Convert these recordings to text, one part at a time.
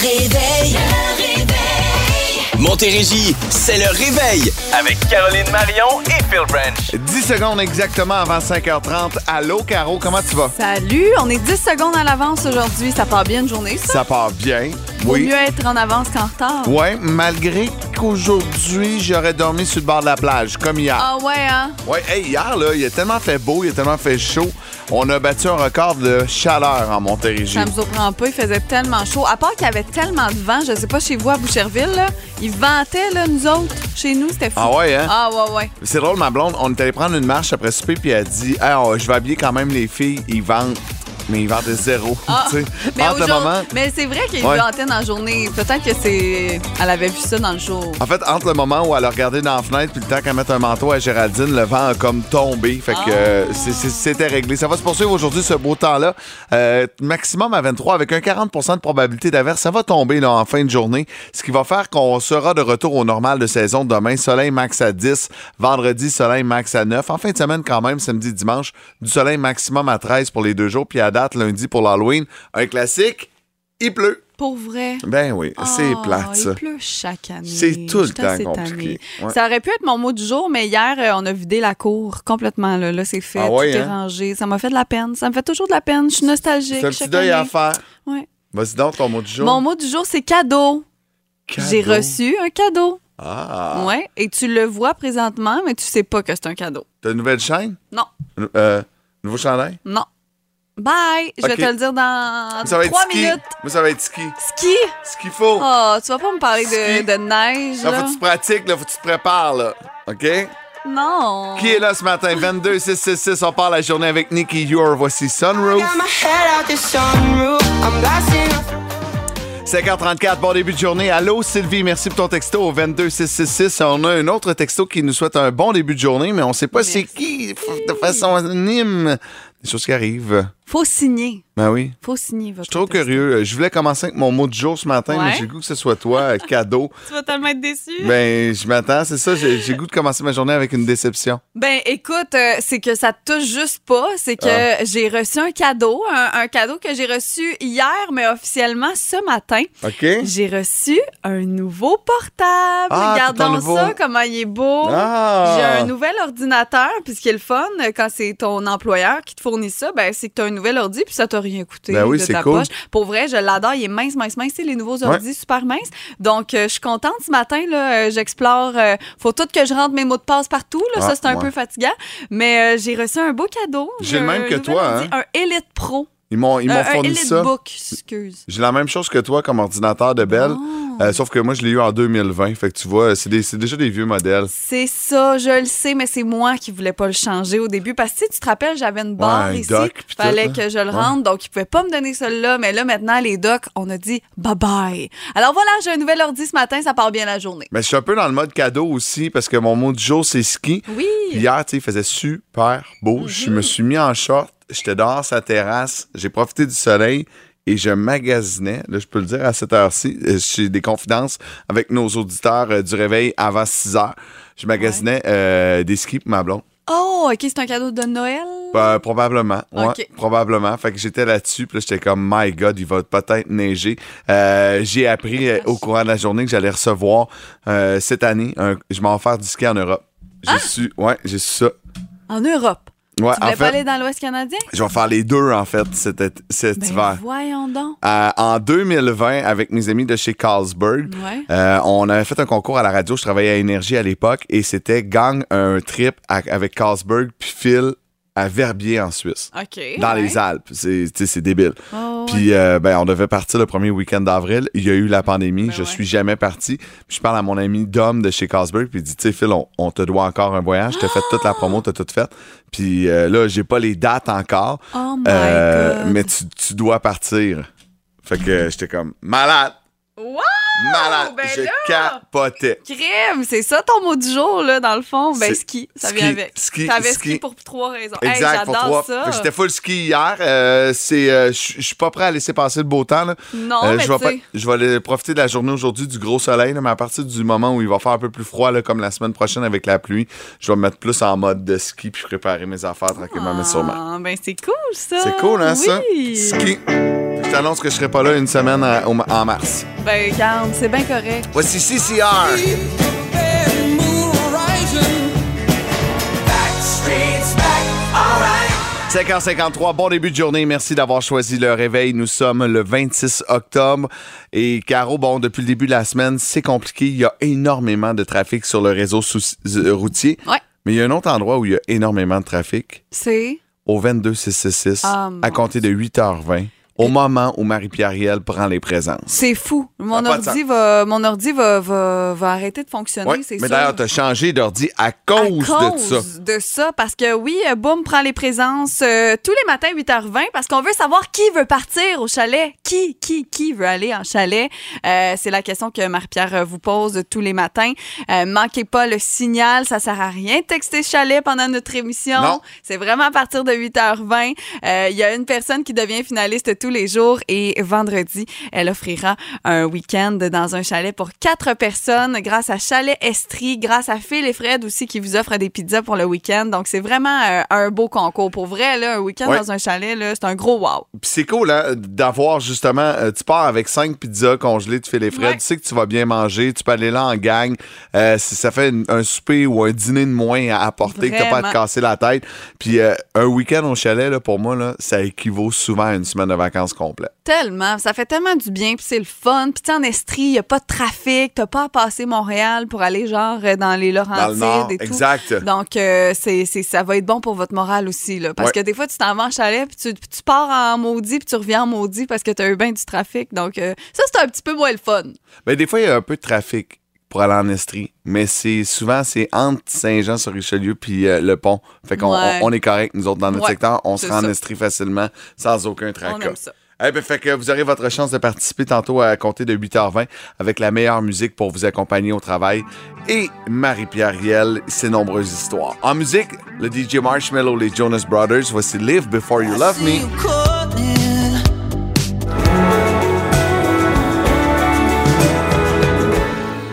réveil. Le réveil. Montérégie, c'est le réveil avec Caroline Marion et Phil Branch. 10 secondes exactement avant 5h30. Allô, Caro, comment tu vas? Salut, on est 10 secondes à l'avance aujourd'hui. Ça part bien une journée, ça? Ça part bien. Vaut Oui. mieux être en avance qu'en retard. Ouais, malgré qu'aujourd'hui, j'aurais dormi sur le bord de la plage, comme hier. Ah ouais, hein? Ouais, hey, hier, là, il a tellement fait beau, il a tellement fait chaud. On a battu un record de chaleur en Montérégie. Ça me surprend pas, il faisait tellement chaud. À part qu'il y avait tellement de vent, je sais pas chez vous à Boucherville, là, il ventait, là, nous autres. Chez nous, c'était fou. Ah ouais, hein? Ah ouais, ouais. C'est drôle, ma blonde, on est allé prendre une marche après souper, puis elle a dit Hey, on- Je vais habiller quand même les filles, ils vendent. Mais ils vendent des zéros. Ah, tu sais. mais, Entre le aujourd'hui- moment. mais c'est vrai qu'il Ouais. ventait dans la journée. Peut-être que c'est. Elle avait vu ça dans le jour. En fait, entre le moment où elle a regardé dans la fenêtre puis le temps qu'elle mette un manteau à Géraldine, le vent a comme tombé. Fait que Ah. euh, c'était réglé. Ça va se poursuivre aujourd'hui, ce beau temps-là. Euh, maximum à 23 avec un 40% de probabilité d'averse. Ça va tomber là, en fin de journée, ce qui va faire qu'on sera de retour au normal de saison demain. Soleil max à 10. Vendredi, soleil max à 9. En fin de semaine, quand même, samedi, dimanche, du soleil maximum à 13 pour les deux jours. Puis à date, lundi pour l'Halloween, un classique, il pleut. Pour vrai? Ben oui, c'est Ah, plate, ça. Il pleut chaque année. C'est tout le temps compliqué. Ouais. Ça aurait pu être mon mot du jour, mais hier, euh, on a vidé la cour complètement. Là, Là, c'est fait, Ah ouais, tout est hein? rangé. Ça m'a fait de la peine. Ça me fait toujours de la peine. Je suis nostalgique. C'est un petit deuil à faire. Ouais. Vas-y donc, ton mot du jour. Mon mot du jour, c'est cadeau. J'ai reçu un cadeau. Ah. Ouais. Et tu le vois présentement, mais tu sais pas que c'est un cadeau. T'as une nouvelle chaîne? Non. Euh, nouveau chandail? Non. Bye. Je vais te le dire dans Ça va être trois ski. minutes. Moi, ça va être ski. Ski? Ce qu'il faut. Oh, tu vas pas me parler Ski. de, de neige, Là, là? faut que tu pratiques, là, faut que tu te prépares, là. OK? Non. Qui est là ce matin? 22 666 on part la journée avec Nicky Yor. Voici Sunroof. Got my head out the sunroof. I'm blasting off. 5h34, bon début de journée. Allô, Sylvie, merci pour ton texto au 22 666. On a un autre texto qui nous souhaite un bon début de journée, mais on sait pas c'est qui de façon anonyme. Des choses qui arrivent. Faut signer. Ben oui. Faut signer votre Je suis trop texto. curieux. Je voulais commencer avec mon mot du jour ce matin, mais j'ai le goût que ce soit toi, cadeau. Tu vas tellement être déçu. Ben, je m'attends, c'est ça. J'ai le goût de commencer ma journée avec une déception. Ben, écoute, euh, c'est que ça te touche juste pas. C'est que Ah. j'ai reçu un cadeau, un, un cadeau que j'ai reçu hier, mais officiellement ce matin. OK? J'ai reçu un nouveau portable. Ah, Regardons nouveau- ça, comment il est beau. Ah! J'ai un nouvel ordinateur, puis ce qui est le fun, quand c'est ton employeur qui te fournit ça, ben c'est que tu as un nouvel ordi, puis ça t'a rien coûté Ben oui, de c'est ta cool. poche. Pour vrai, je l'adore, il est mince, mince, mince. C'est les nouveaux ordis super minces. Donc, euh, je suis contente ce matin, là, euh, j'explore. euh, faut tout que je rentre mes mots de passe partout, là, Ah, ça c'est un ouais. peu fatigant. Mais euh, j'ai reçu un beau cadeau. J'ai le même que toi, ordi, hein. Un Elite Pro. Ils m'ont ils Euh, m'ont un fourni Elite ça. Book, excuse. J'ai la même chose que toi comme ordinateur de Belle, Ah. euh, sauf que moi, je l'ai eu en 2020. Fait que tu vois, c'est des- c'est déjà des vieux modèles. C'est ça, je le sais, mais c'est moi qui voulais pas le changer au début. Parce que tu sais, tu te rappelles, j'avais une barre un ici. puis fallait tout, que je le Ouais. rentre, donc ils pouvaient pas me donner celle-là. Mais là, maintenant, les docks, on a dit bye bye. Alors voilà, j'ai un nouvel ordi ce matin, ça part bien la journée. Mais je suis un peu dans le mode cadeau aussi parce que mon mot du jour, c'est ski. Oui. Hier, tu sais, il faisait super beau. Je me suis mis en short. J'étais dehors sa terrasse. J'ai profité du soleil et je magasinais. Là, je peux le dire à cette heure-ci. euh, J'ai des confidences avec nos auditeurs euh, du réveil avant 6 heures. Je magasinais euh, des skis pour ma blonde. Oh, OK, c'est un cadeau de Noël? Euh, probablement. Ouais, probablement. Fait que j'étais là-dessus. Puis là, j'étais comme, my God, il va peut-être neiger. Euh, j'ai appris euh, au courant de la journée que j'allais recevoir cette année, un- je m'en faire du ski en Europe. J'ai su, ouais, j'ai su ça. En Europe? Ouais, tu voulais en pas aller dans l'Ouest canadien? je vais faire les deux, en fait, cet, Ben, hiver. voyons donc. Euh, en 2020, avec mes amis de chez Carlsberg, Ouais. euh, on avait fait un concours à la radio. Je travaillais à Énergie à l'époque et c'était gang un trip à- avec Carlsberg puis Phil à Verbier en Suisse. Dans ouais. les Alpes. C'est débile. Oh. Puis, euh, ben, on devait partir le premier week-end d'avril. Il y a eu la pandémie. Ben je ouais. suis jamais parti. Puis, je parle à mon ami Dom de chez Carlsberg. Puis, il dit, tu sais, Phil, on, on te doit encore un voyage. T'as fait toute la promo, t'as tout fait. Puis, euh, là, j'ai pas les dates encore. Oh my Euh, God. mais tu, tu dois partir. Fait que j'étais comme, malade, Wow! malade. ben je là! capotais. Crème, c'est ça ton mot du jour, là, dans le fond. Ben, ski, ça ski, vient avec. ski, T'avais ski. ski pour trois raisons. Hey, Exact, pour trois. ça. Que J'étais full ski hier. Euh, c'est, euh, je suis pas prêt à laisser passer le beau temps. Là. Non, Euh, mais je vais je profiter de la journée aujourd'hui du gros soleil, là, mais à partir du moment où il va faire un peu plus froid, là, comme la semaine prochaine avec la pluie, je vais me mettre plus en mode de ski puis préparer mes affaires tranquillement, mais sûrement. Ah, ben c'est cool ça. C'est cool, hein, ça? Oui. Ski. Je t'annonce que je serai pas là une semaine en, au- en mars. Ben, regarde, c'est bien correct. Voici CCR. Streets back, alright. 5h53, bon début de journée. Merci d'avoir choisi le réveil. Nous sommes le 26 octobre. Et Caro, bon, depuis le début de la semaine, c'est compliqué. Il y a énormément de trafic sur le réseau euh, routier. Ouais. Mais il y a un autre endroit où il y a énormément de trafic. C'est? Au 22666, Ah, à compter de 8h20, au moment où Marie-Pierre Riel prend les présences. C'est fou. Mon ordi, va, mon ordi va, va, va arrêter de fonctionner, Ouais, c'est mais d'ailleurs, tu as changé d'ordi à À cause, cause de ça. de ça, parce que oui, euh, Boom prend les présences euh, tous les matins 8h20 parce qu'on veut savoir qui veut partir au chalet. Qui, qui, qui veut aller en chalet? Euh, c'est la question que Marie-Pierre vous pose tous les matins. Euh, manquez pas le signal, ça sert à rien de texter chalet pendant notre émission. C'est vraiment à partir de 8h20. Euh, Il y a une personne qui devient finaliste tous les jours et vendredi, elle offrira un week-end dans un chalet pour quatre personnes grâce à Chalet Estrie, grâce à Phil et Fred aussi qui vous offrent des pizzas pour le week-end. Donc, c'est vraiment euh, un beau concours. Pour vrai, là, un week-end Ouais. dans un chalet, là, c'est un gros wow. Puis c'est cool hein, d'avoir justement, euh, tu pars avec cinq pizzas congelées, fais les frais, Ouais. tu sais que tu vas bien manger, tu peux aller là en gang. Euh, si ça fait une- un souper ou un dîner de moins à apporter, que t'as pas à te Vraiment. casser la tête. Puis euh, un week-end au chalet, là, pour moi, là, ça équivaut souvent à une semaine de vacances complète. Tellement. Ça fait tellement du bien, puis c'est le fun. Puis tu en Estrie, il n'y a pas de trafic. T'as pas à passer Montréal pour aller genre euh, dans les Dans Laurentides le nord, et tout. exact. Donc, euh, c'est, c'est- ça va être bon pour votre morale aussi. Là, parce Ouais. que des fois, tu t'en vas en chalet, puis tu, tu pars en maudit, puis tu reviens en maudit parce que tu as eu bien du trafic. Donc, euh, ça, c'est un petit peu moins le fun. Ben, des fois, il y a un peu de trafic pour aller en Estrie, mais c'est souvent c'est entre Saint-Jean-sur-Richelieu puis euh, le pont. Fait qu'on Ouais. on, on est correct, nous autres, dans notre Ouais, secteur. On se rend en. Estrie facilement, sans aucun On tracas. aime ça. Eh ben, fait que vous aurez votre chance de participer tantôt à compter de 8h20 avec la meilleure musique pour vous accompagner au travail et Marie-Pierre Riel, ses nombreuses histoires. En musique, le DJ Marshmallow, les Jonas Brothers, voici Live Before You Love Me.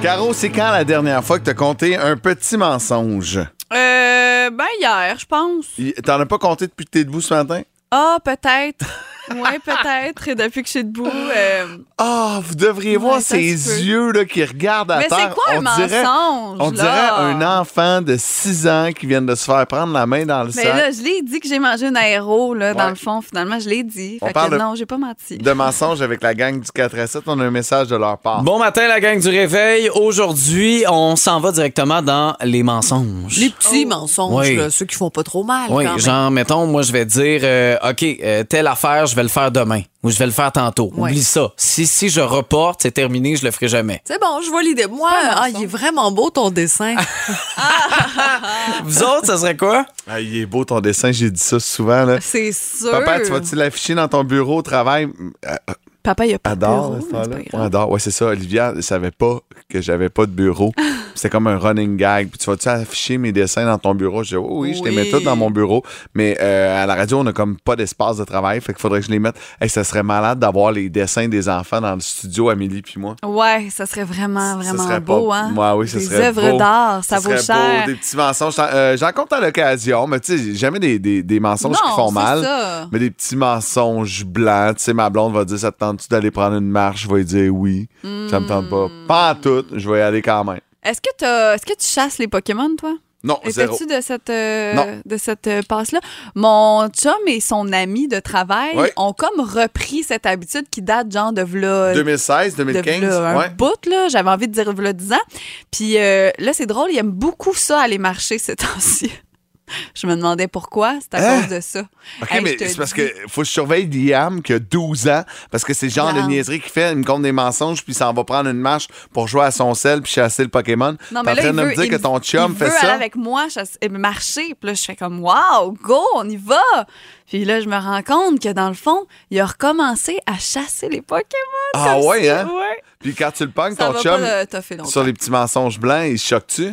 Caro, c'est quand la dernière fois que tu as compté un petit mensonge? Euh, ben, hier, je pense. Y- T'en as pas compté depuis que t'es debout ce matin? Ah, peut-être. Oui, peut-être. Depuis que je suis debout. euh, Ah, vous devriez Ouais, voir ça ces se peut. yeux là, qui regardent à Mais terre. c'est quoi un On dirait- mensonge? On là? dirait un enfant de 6 ans qui vient de se faire prendre la main dans le Mais sac. là, je l'ai dit que j'ai mangé un aéro, là, dans Ouais. le fond. Finalement, je l'ai dit. On Fait parle que de- non, j'ai pas menti. De mensonges avec la gang du 4 à 7, on a un message de leur part. Bon matin, la gang du réveil. Aujourd'hui, on s'en va directement dans les mensonges. Les petits mensonges, Oui. là, ceux qui font pas trop mal. Oui, quand même. genre, mettons, moi, je vais dire, euh, OK, euh, telle affaire, je vais le faire demain ou je vais le faire tantôt. Ouais. Oublie ça. Si, si je reporte, c'est terminé, je le ferai jamais. C'est bon, je vois l'idée. Moi, ah, il est vraiment beau ton dessin. Vous autres, ça serait quoi? Ah, il est beau ton dessin, j'ai dit ça souvent. Là. C'est sûr. Papa, tu vas-tu l'afficher dans ton bureau au travail? Euh, Papa, il a pas de Adore, bureau, c'est pas Ouais, adore. Ouais, c'est ça. Olivia ne savait pas que j'avais pas de bureau. C'était comme un running gag. Puis tu vas-tu afficher mes dessins dans ton bureau? Je dis, oh, oui, je les mets tous dans mon bureau. Mais euh, à la radio, on a comme pas d'espace de travail. Fait qu'il faudrait que je les mette. Hey, ça serait malade d'avoir les dessins des enfants dans le studio, Amélie puis moi. Ouais, ça serait vraiment, vraiment serait beau, pas- hein? Ouais, oui, ça Des serait œuvres d'art, ça, vaut cher. beau, des petits mensonges. J'en- euh, J'en compte à l'occasion, mais tu sais, jamais des, des, des mensonges qui font mal. ça. Mais des petits mensonges blancs. Tu sais, ma blonde va dire Ça te tente-tu d'aller prendre une marche? Je vais lui dire oui. Ça me tente pas. Pas en tout. Je vais y aller quand même. Est-ce que, t'as- est-ce que tu chasses les Pokémon, toi? Non, zéro. Étais-tu de cette, euh, Non. de cette euh, passe-là? Mon chum et son ami de travail Ouais. ont comme repris cette habitude qui date genre de v'là 2016, de 2015. v'là un ouais. bout, là. J'avais envie de dire v'là 10 ans. Puis euh, là, c'est drôle, il aime beaucoup ça, aller marcher ces temps-ci. Je me demandais pourquoi. C'est à Hein? cause de ça. OK, Hey, mais c'est parce que faut que je surveille Liam qui a 12 ans parce que c'est le genre de niaiserie qu'il fait. Il me compte des mensonges puis il s'en va prendre une marche pour jouer à son sel puis chasser le Pokémon. Non, en mais là, train il de veut, me dire que ton chum il fait veut ça? aller avec moi et marcher. Puis là, je fais comme, wow, go, on y va. Puis là, je me rends compte que dans le fond, il a recommencé à chasser les Pokémon. Ah ouais, hein? Ouais. Puis quand tu le pognes, ton chum, euh, sur les petits mensonges blancs, il choque-tu?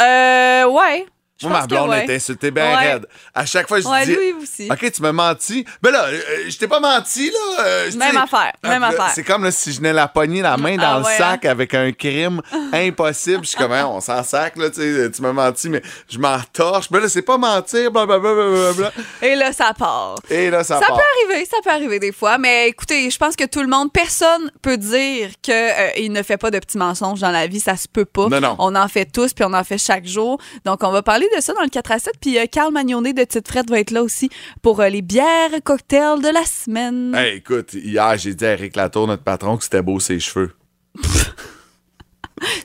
Euh, ouais. Je Moi, ma blonde ouais. était insultée bien Ouais. raide. À chaque fois, je Ouais, dis. lui aussi. OK, tu m'as menti. Ben là, euh, je t'ai pas menti, là. euh, Même affaire, même Ah, là, affaire. C'est comme là, si je venais la pogner la main dans Ah le ouais, sac avec un crime impossible. Je suis comme, Hein, on s'en sac, là, tu sais, tu m'as menti, mais je m'en torche. Ben là, c'est pas mentir, blablabla. Et là, ça part. Et là, ça, Ça part. peut arriver, ça peut arriver des fois, mais écoutez, je pense que tout le monde, personne peut dire que euh, ne fait pas de petits mensonges dans la vie, ça se peut pas. Non, non. On en fait tous, puis on en fait chaque jour. Donc, on va parler de ça dans le 4 à 7, puis euh, Carl Magnonet de Tite Frette va être là aussi pour euh, les bières cocktails de la semaine. Hey, écoute, hier, j'ai dit à Eric Latour, notre patron, que c'était beau ses cheveux.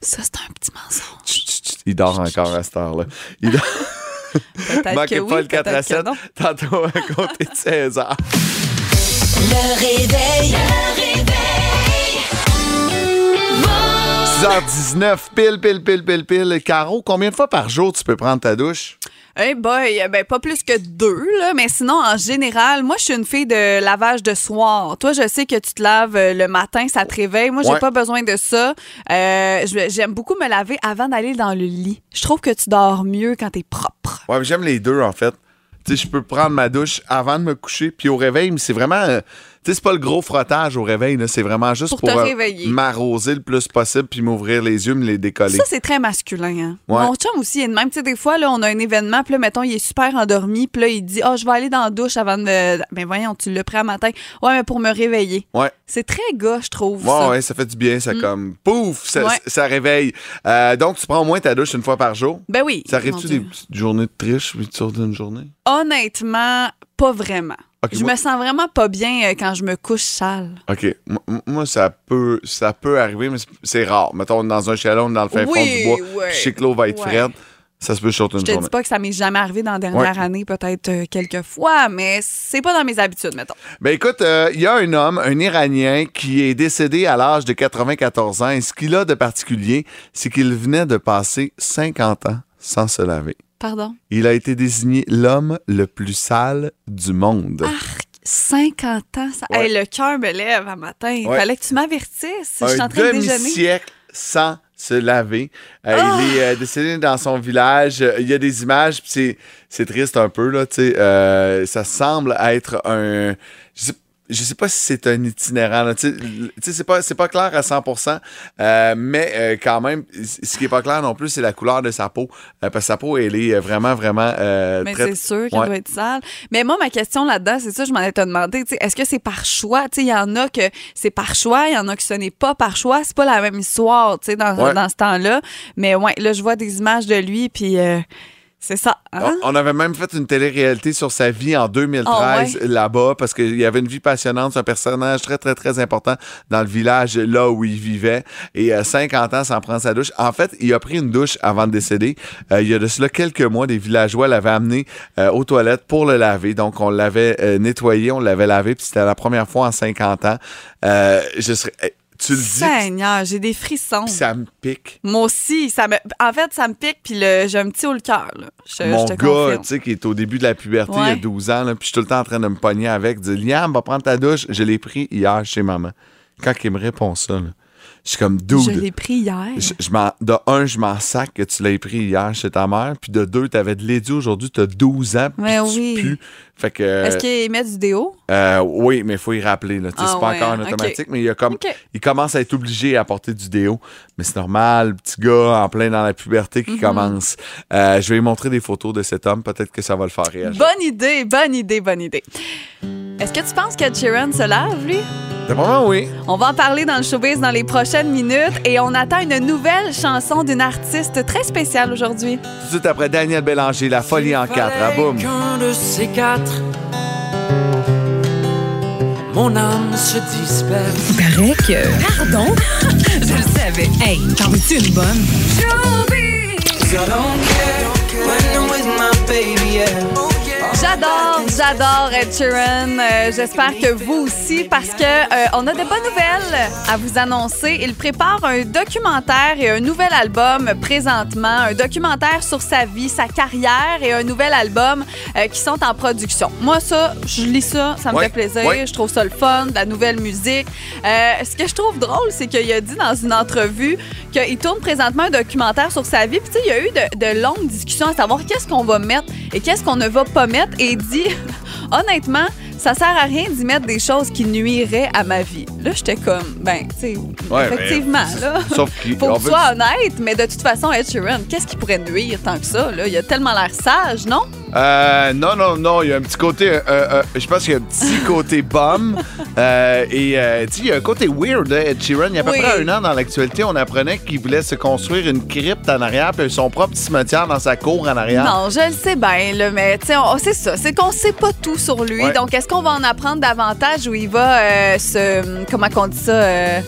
Ça, c'est un petit mensonge. Chut, chut, chut, Il dort encore à cette heure-là. Il dort... Manquez que pas oui, le 4 à peut-être que 7. non. Tantôt, à compter de 16 heures. Le réveil, le réveil. 6h19, pile, pile, pile, pile, pile. Caro, combien de fois par jour tu peux prendre ta douche? Hey boy, euh, ben pas plus que deux, là, mais sinon, en général, moi, je suis une fille de lavage de soir. Toi, je sais que tu te laves euh, le matin, ça te réveille. Moi, j'ai Ouais. pas besoin de ça. Euh, J'aime beaucoup me laver avant d'aller dans le lit. Je trouve que tu dors mieux quand t'es propre. Ouais, mais j'aime les deux, en fait. Tu sais, je peux prendre ma douche avant de me coucher, puis au réveil, mais c'est vraiment. euh, sais, c'est pas le gros frottage au réveil. C'est vraiment juste Pour euh, m'arroser le plus possible, puis m'ouvrir les yeux, me les décoller. Ça, c'est très masculin. Hein? Ouais. Mon chum aussi, est de même. Tu sais, des fois, là, on a un événement, puis là, mettons, il est super endormi, puis là, il dit, oh, je vais aller dans la douche avant de. Ben voyons, tu l'as pris à matin. Ouais, mais pour me réveiller. Ouais. C'est très gars, je trouve. Ouais, ça. ouais, ça fait du bien, ça comme pouf, ça, Ouais. ça réveille. Euh, donc, tu prends au moins ta douche une fois par jour? Ben oui. Ça arrive-tu des petites journées de triche, puis tu sors d'une journée? Honnêtement, pas vraiment. Je moi- me sens vraiment pas bien euh, quand je me couche sale. OK. Moi, ça peut, ça peut arriver, mais c'est- rare. Mettons, dans un chalet, on est dans le fin Oui, fond du bois, ouais. je l'eau va être Ouais. frette. Ça se peut sur Je une te journée. dis pas que ça m'est jamais arrivé dans la dernière Ouais. année, peut-être euh, quelques fois, mais c'est pas dans mes habitudes, mettons. Ben écoute, euh, il y a un homme, un Iranien, qui est décédé à l'âge de 94 ans. Et ce qu'il a de particulier, c'est qu'il venait de passer 50 ans sans se laver. Pardon? Il a été désigné l'homme le plus sale du monde. Arc, 50 ans. Ça... Ouais. Hey, le cœur me lève un matin. Il Ouais. fallait que tu m'avertisses. Je suis en train de déjeuner. demi-siècle sans se laver. Euh, Ah! Il est euh, décédé dans son village. Euh, Il y a des images, c'est, triste un peu. Là, ça semble être un... Je sais, je sais pas si c'est un itinérant. Tu sais, c'est pas, c'est pas clair à 100% euh, mais euh, quand même, ce qui est pas clair non plus, c'est la couleur de sa peau. Euh, parce que sa peau, elle est vraiment, vraiment Mais très... c'est sûr qu'elle Ouais. doit être sale. Mais moi, ma question là-dedans, c'est ça, je m'en ai te demandé. Est-ce que c'est par choix? Tu sais, Il y en a que c'est par choix, il y en a que ce n'est pas par choix. C'est pas la même histoire tu sais, dans, Ouais. dans ce temps-là. Mais ouais, là, je vois des images de lui, puis c'est ça. hein? On avait même fait une télé-réalité sur sa vie en 2013 Ah là-bas parce qu'il y avait une vie passionnante, c'est un personnage très, très, très important dans le village là où il vivait. Et à 50 ans sans prendre sa douche. En fait, il a pris une douche avant de décéder. Euh, il y a de cela quelques mois, des villageois l'avaient amené euh, aux toilettes pour le laver. Donc, on l'avait euh, nettoyé, on l'avait lavé, puis c'était la première fois en 50 ans. Euh, je serais... Tu le dis, Seigneur, j'ai des frissons. puis ça me pique. Moi aussi, ça me... en fait, ça me pique, puis le... j'ai un petit haut le cœur. Je, Mon je te gars, tu sais, qui est au début de la puberté, il y a Ouais. 12 ans, là, puis je suis tout le temps en train de me pogner avec, dire Liam, va prendre ta douche. Je l'ai pris hier chez maman. Quand il me répond ça, là, je suis comme Je dude. l'ai pris hier. Je, je de un, je m'en sac que tu l'aies pris hier chez ta mère. Puis de deux, tu avais de l'édu aujourd'hui, tu as 12 ans. Puis tu oui. pues. Fait que. Est-ce qu'il met du déo? euh, oui, mais il faut y rappeler. Là. Ah c'est pas ouais, encore un ok. automatique, mais il, a comme, il commence à être obligé à porter du déo. Mais c'est normal, petit gars en plein dans la puberté Mhm. qui commence. Euh, je vais lui montrer des photos de cet homme. Peut-être que ça va le faire réagir. Bonne idée, bonne idée, bonne idée. Est-ce que tu penses qu'Ed Sheeran se lave, lui? D'après oui. On va en parler dans le showbiz dans les prochaines minutes et on attend une nouvelle chanson d'une artiste très spéciale aujourd'hui. Tout de suite après Daniel Bélanger, La folie en quatre. Ah, boum. Qu'un de ces quatre, mon âme se disperse. Paraît que. Pardon? Je le savais. Hey, t'en veux-tu une bonne? So I don't care when I'm with my baby, yeah. J'adore, j'adore Ed Sheeran. Euh, J'espère que vous aussi, parce que euh, on a de bonnes nouvelles à vous annoncer. Il prépare un documentaire et un nouvel album présentement, un documentaire sur sa vie, sa carrière et un nouvel album euh, qui sont en production. Moi, ça, je lis ça, ça me Ouais, fait plaisir. ouais. Je trouve ça le fun, de la nouvelle musique. Ce que je trouve drôle, c'est qu'il a dit dans une entrevue qu'il tourne présentement un documentaire sur sa vie. Puis, tu sais, il y a eu de, de longues discussions à savoir qu'est-ce qu'on va mettre et qu'est-ce qu'on ne va pas mettre. Et dit, honnêtement, ça sert à rien d'y mettre des choses qui nuiraient à ma vie. Là, j'étais comme, ben, tu sais, Ouais, effectivement, mais- là. Sauf qu'il Faut que tu sois honnête, mais de toute façon, Ed Sheeran, qu'est-ce qui pourrait nuire tant que ça? Là? Il a tellement l'air sage, non? Euh, non, non, non, il y a un petit côté. euh, euh, je pense qu'il y a un petit côté bum. Et euh, tu sais, il y a un côté weird, hein, Ed Sheeran. Il y a à peu Oui. près un an dans l'actualité, on apprenait qu'il voulait se construire une crypte en arrière, puis son propre cimetière dans sa cour en arrière. Non, je le sais bien, là, mais tu sais, c'est ça. C'est qu'on sait pas tout sur lui. Ouais. Donc, est-ce qu'on va en apprendre davantage ou il va euh, se. Comment qu'on dit ça? euh,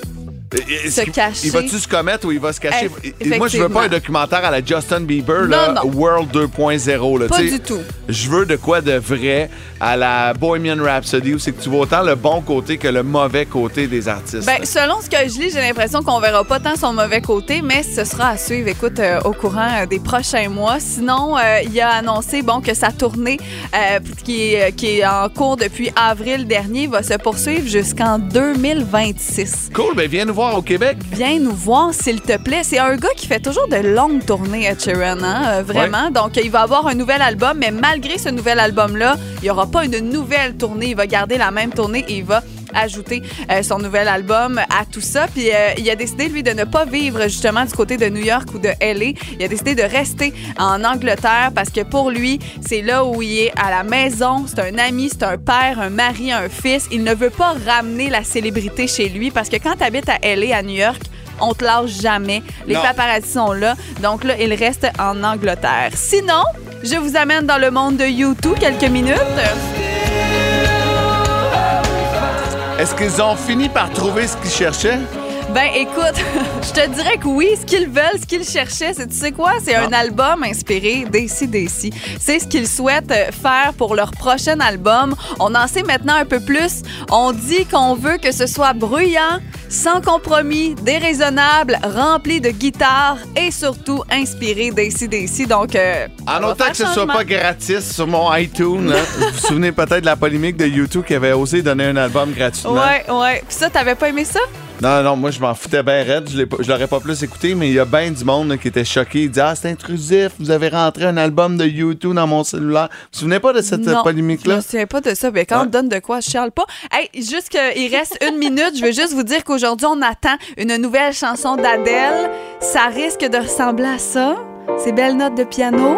se cacher. Il va-tu se commettre ou il va se cacher? Eff- Moi, je veux pas un documentaire à la Justin Bieber, Non, là, non. World 2.0. là, Pas du tout. Je veux de quoi de vrai à la Bohemian Rhapsody où c'est que tu vois autant le bon côté que le mauvais côté des artistes. Ben, selon ce que je lis, j'ai l'impression qu'on verra pas tant son mauvais côté, mais ce sera à suivre, écoute, euh, au courant euh, des prochains mois. Sinon, euh, il a annoncé bon, que sa tournée, qui, est, qui est en cours depuis avril dernier, va se poursuivre jusqu'en 2026. Cool, ben viens nous voir au Québec? Viens nous voir, s'il te plaît. C'est un gars qui fait toujours de longues tournées, Ed Sheeran, hein, euh, vraiment. Donc, il va avoir un nouvel album, mais malgré ce nouvel album-là, il n'y aura pas une nouvelle tournée. Il va garder la même tournée et il va ajouter euh, son nouvel album à tout ça. Puis euh, il a décidé, lui, de ne pas vivre justement du côté de New York ou de LA. Il a décidé de rester en Angleterre parce que pour lui, c'est là où il est à la maison. C'est un ami, c'est un père, un mari, un fils. Il ne veut pas ramener la célébrité chez lui parce que quand tu habites à LA, à New York, on te lâche jamais. Les Non. paparazzi sont là. Donc là, il reste en Angleterre. Sinon, je vous amène dans le monde de YouTube quelques minutes. Est-ce qu'ils ont fini par trouver ce qu'ils cherchaient? Ben écoute, je te dirais que oui, ce qu'ils veulent, ce qu'ils cherchaient, c'est tu sais quoi, c'est un album inspiré d'ACDC. C'est ce qu'ils souhaitent euh, faire pour leur prochain album. On en sait maintenant un peu plus. On dit qu'on veut que ce soit bruyant, sans compromis, déraisonnable, rempli de guitare et surtout inspiré d'ACDC. Donc, euh, En autant que ce soit pas gratis sur mon iTunes, vous vous souvenez peut-être de la polémique de YouTube qui avait osé donner un album gratuitement. Ouais, ouais. Puis ça, t'avais pas aimé ça? Non, non, moi je m'en foutais bien raide, je l'aurais pas plus écouté, mais il y a bien du monde là, qui était choqué. Il dit Ah, c'est intrusif, vous avez rentré un album de YouTube dans mon cellulaire. Vous vous souvenez pas de cette Non, Je polémique-là? me souviens pas de ça. Mais quand Ouais. on donne de quoi, je charle pas. Hey, juste qu'il reste une minute, je veux juste vous dire qu'aujourd'hui, on attend une nouvelle chanson d'Adèle. Ça risque de ressembler à ça. Ces belles notes de piano.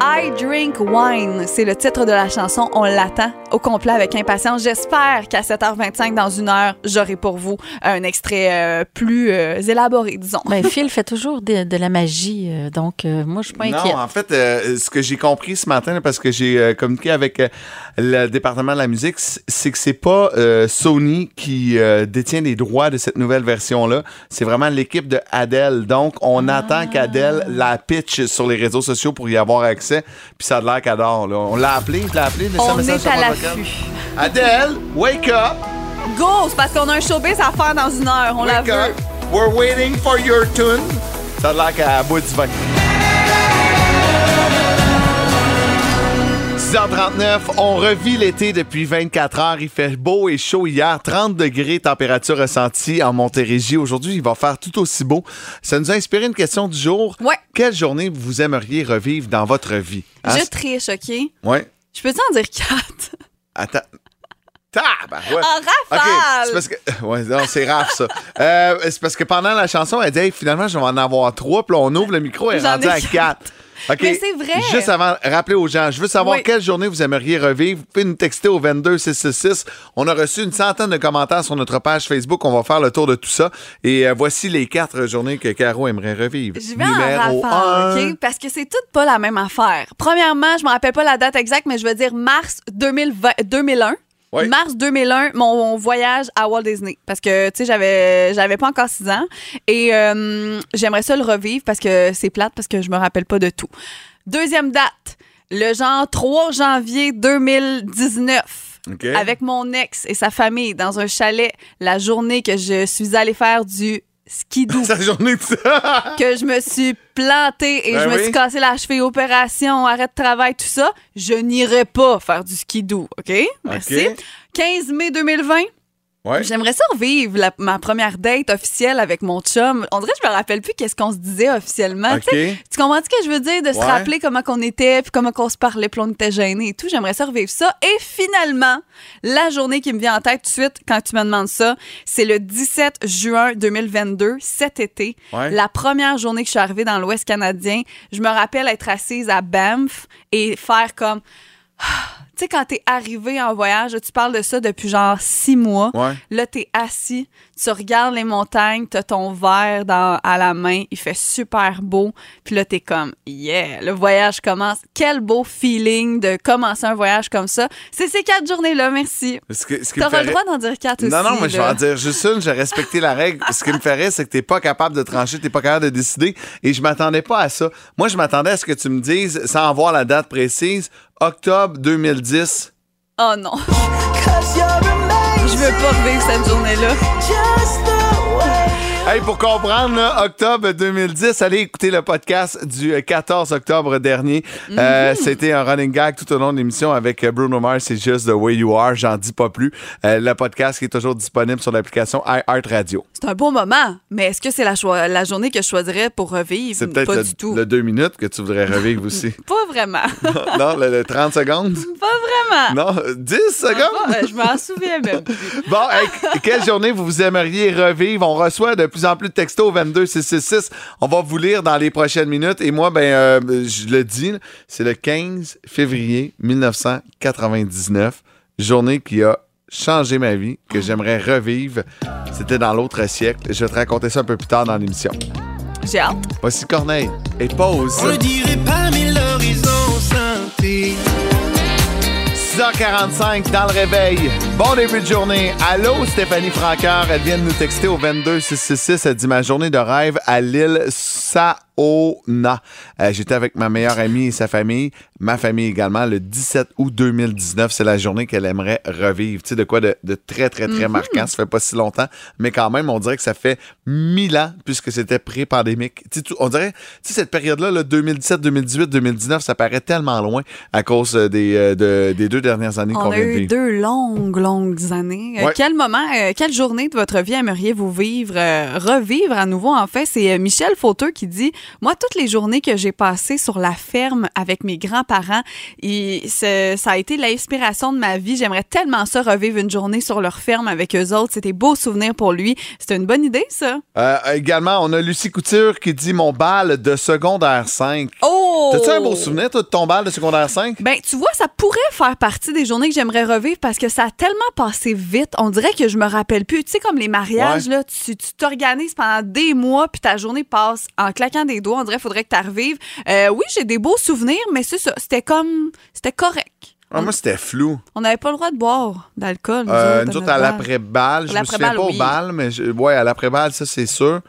I Drink Wine, c'est le titre de la chanson. On l'attend au complet avec impatience. J'espère qu'à 7h25, dans une heure, j'aurai pour vous un extrait euh, plus euh, élaboré, disons. Ben, Phil fait toujours de, de la magie, euh, donc euh, moi, je suis pas inquiète. Non, en fait, euh, ce que j'ai compris ce matin, là, parce que j'ai euh, communiqué avec euh, le département de la musique, c'est que c'est pas euh, Sony qui euh, détient les droits de cette nouvelle version-là. C'est vraiment l'équipe de Adele. Donc, on attend qu'Adele la pitch sur les réseaux sociaux pour y avoir accès. Puis ça a l'air qu'elle adore. là. On l'a appelé, je l'ai appelé. un On message est à l'affût. Adele, wake up, Go! C'est parce qu'on a un showbiz à faire dans une heure. On la veut. up. We're waiting for your tune. Ça a l'air qu'elle boit du vin. 6h39, on revit l'été depuis 24 heures. Il fait beau et chaud hier, 30 degrés température ressentie en Montérégie. Aujourd'hui, il va faire tout aussi beau. Ça nous a inspiré une question du jour. Ouais. Quelle journée vous aimeriez revivre dans votre vie? Hein? Je triche, OK? Ouais. Je peux t'en dire quatre? Attends. Tabarouette. En OK, rafale! c'est parce que. Ouais, non, c'est rare, ça. Euh, c'est parce que pendant la chanson, elle dit hey, finalement, je vais en avoir trois. Puis on ouvre le micro et J'en rendu ai à quatre. OK. Mais c'est vrai. Juste avant, rappelez aux gens, je veux savoir Oui. quelle journée vous aimeriez revivre. Vous pouvez nous texter au 22666. On a reçu une centaine de commentaires sur notre page Facebook. On va faire le tour de tout ça. Et euh, voici les quatre journées que Caro aimerait revivre. Je vais en rafale, un. OK? Parce que c'est toutes pas la même affaire. Premièrement, je me rappelle pas la date exacte, mais je vais dire mars 2020, 2001. Mars 2001, mon voyage à Walt Disney. Parce que, tu sais, j'avais, j'avais pas encore 6 ans. Et euh, j'aimerais ça le revivre parce que c'est plate, parce que je me rappelle pas de tout. Deuxième date, le genre 3 janvier 2019. OK. Avec mon ex et sa famille dans un chalet la journée que je suis allée faire du skidoo. Sa journée de ça. que je me suis plantée et Ben je me oui. suis cassé la cheville, opération, arrêt de travail, tout ça, je n'irai pas faire du skidoo, OK? Merci. OK. 15 mai 2020, Ouais. j'aimerais ça revivre la- ma première date officielle avec mon chum. On dirait que je me rappelle plus qu'est-ce qu'on se disait officiellement. OK. Tu sais, Tu comprends ce que je veux dire? De se Ouais. rappeler comment qu'on était, puis comment qu'on se parlait, puis on était gênés et tout. J'aimerais ça revivre ça. Et finalement, la journée qui me vient en tête tout de suite quand tu me demandes ça, c'est le 17 juin 2022, cet été. Ouais. La première journée que je suis arrivée dans l'Ouest canadien, je me rappelle être assise à Banff et faire comme... Tu sais, quand t'es arrivé en voyage, tu parles de ça depuis genre six mois. Ouais. Là, t'es assis, tu regardes les montagnes, t'as ton verre dans, à la main, il fait super beau. Puis là, t'es comme, yeah, le voyage commence. Quel beau feeling de commencer un voyage comme ça. C'est ces quatre journées-là, merci. T'auras le droit d'en dire quatre aussi. Non, non, mais je vais en dire juste une. J'ai respecté la règle. Ce qui me ferait, c'est que t'es pas capable de trancher, t'es pas capable de décider. Et je m'attendais pas à ça. Moi, je m'attendais à ce que tu me dises, sans avoir la date précise, octobre 2010. Oh non. Je veux pas revivre cette journée-là. Hey, pour comprendre, là, octobre 2010, allez écouter le podcast du euh, 14 octobre dernier. Euh, C'était un running gag tout au long de l'émission avec euh, Bruno Mars, c'est juste The Way You Are, j'en dis pas plus. Euh, le podcast qui est toujours disponible sur l'application iHeartRadio. C'est un beau moment, mais est-ce que c'est la, journée que je choisirais pour revivre? C'est peut-être Pas le, du tout. le deux minutes que tu voudrais revivre aussi. Pas vraiment. non, le, le 30 secondes? pas vraiment. Non, 10 secondes? Pas- euh, je m'en souviens même. Bon, hey, quelle journée vous vous aimeriez revivre? On reçoit de plus en plus de textos au 22666. On va vous lire dans les prochaines minutes. Et moi, ben, euh, je le dis, c'est le 15 février 1999. Journée qui a changé ma vie, que j'aimerais revivre. C'était dans l'autre siècle. Je vais te raconter ça un peu plus tard dans l'émission. J'ai hâte. Voici Corneille. Et pause. On le dirait parmi l'horizon 6h45 dans le réveil. Bon début de journée. Allô, Stéphanie Franqueur. Elle vient de nous texter au 22666. Elle dit ma journée de rêve à l'île Saona. Euh, J'étais avec ma meilleure amie et sa famille, ma famille également, le 17 août 2019. C'est la journée qu'elle aimerait revivre. Tu sais, de quoi de, de très, très, très marquant. Ça fait pas si longtemps, mais quand même, on dirait que ça fait mille ans puisque c'était pré-pandémique. Tu sais, on dirait, tu sais, cette période-là, là, 2017, 2018, 2019, ça paraît tellement loin à cause euh, des, euh, de- des deux dernières années On qu'on a vient de eu vivre. deux longues, longues années. Ouais. quel moment, euh, quelle journée de votre vie aimeriez-vous vivre, euh, revivre à nouveau? En fait, c'est euh, Michel Fauteux qui dit Moi, toutes les journées que j'ai passées sur la ferme avec mes grands-parents, ça a été l'inspiration de ma vie. J'aimerais tellement ça revivre une journée sur leur ferme avec eux autres. C'était beau souvenir pour lui. C'était une bonne idée, ça. Euh, également, on a Lucie Couture qui dit mon bal de secondaire 5. Oh! T'as-tu un beau souvenir, toi, de ton bal de secondaire 5? Ben, tu vois, ça pourrait faire partie des journées que j'aimerais revivre parce que ça a tellement passé vite. On dirait que je me rappelle plus. Tu sais, comme les mariages, Ouais. là, tu tu t'organises pendant des mois puis ta journée passe en claquant des doigts. On dirait qu'il faudrait que tu revives. Euh, oui, j'ai des beaux souvenirs, mais c'est ça. C'était comme. C'était correct. Ah, moi, c'était flou. On n'avait pas le droit de boire d'alcool. Euh, nous à autres, à bal. l'après-balle, je me souviens pas au oui. bal, mais je- ouais, à l'après-balle, ça, c'est sûr.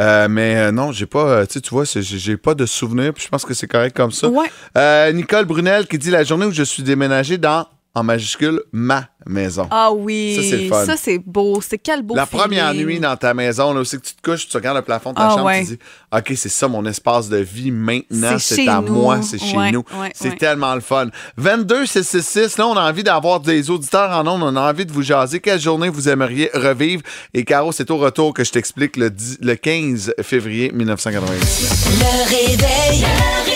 Euh, mais euh, non, j'ai pas, euh, tu vois, j'ai pas de souvenirs, puis je pense que c'est correct comme ça. Ouais. Euh, Nicole Brunel qui dit la journée où je suis déménagé dans, en majuscule, ma maison. Ah oui. Ça, c'est le fun. Ça, c'est beau. C'est quel beau La première nuit dans ta maison, là aussi que tu te couches, tu regardes le plafond de ta Ah, chambre, ouais. tu te dis OK, c'est ça mon espace de vie maintenant, C'est à nous. moi, c'est chez Ouais, nous. ouais, c'est ouais. tellement le fun. 22 666, là on a envie d'avoir des auditeurs en ondes, on a envie de vous jaser quelle journée vous aimeriez revivre et Caro, c'est au retour que je t'explique le, 10 le 15 février 1999. Le réveil. Le réveil.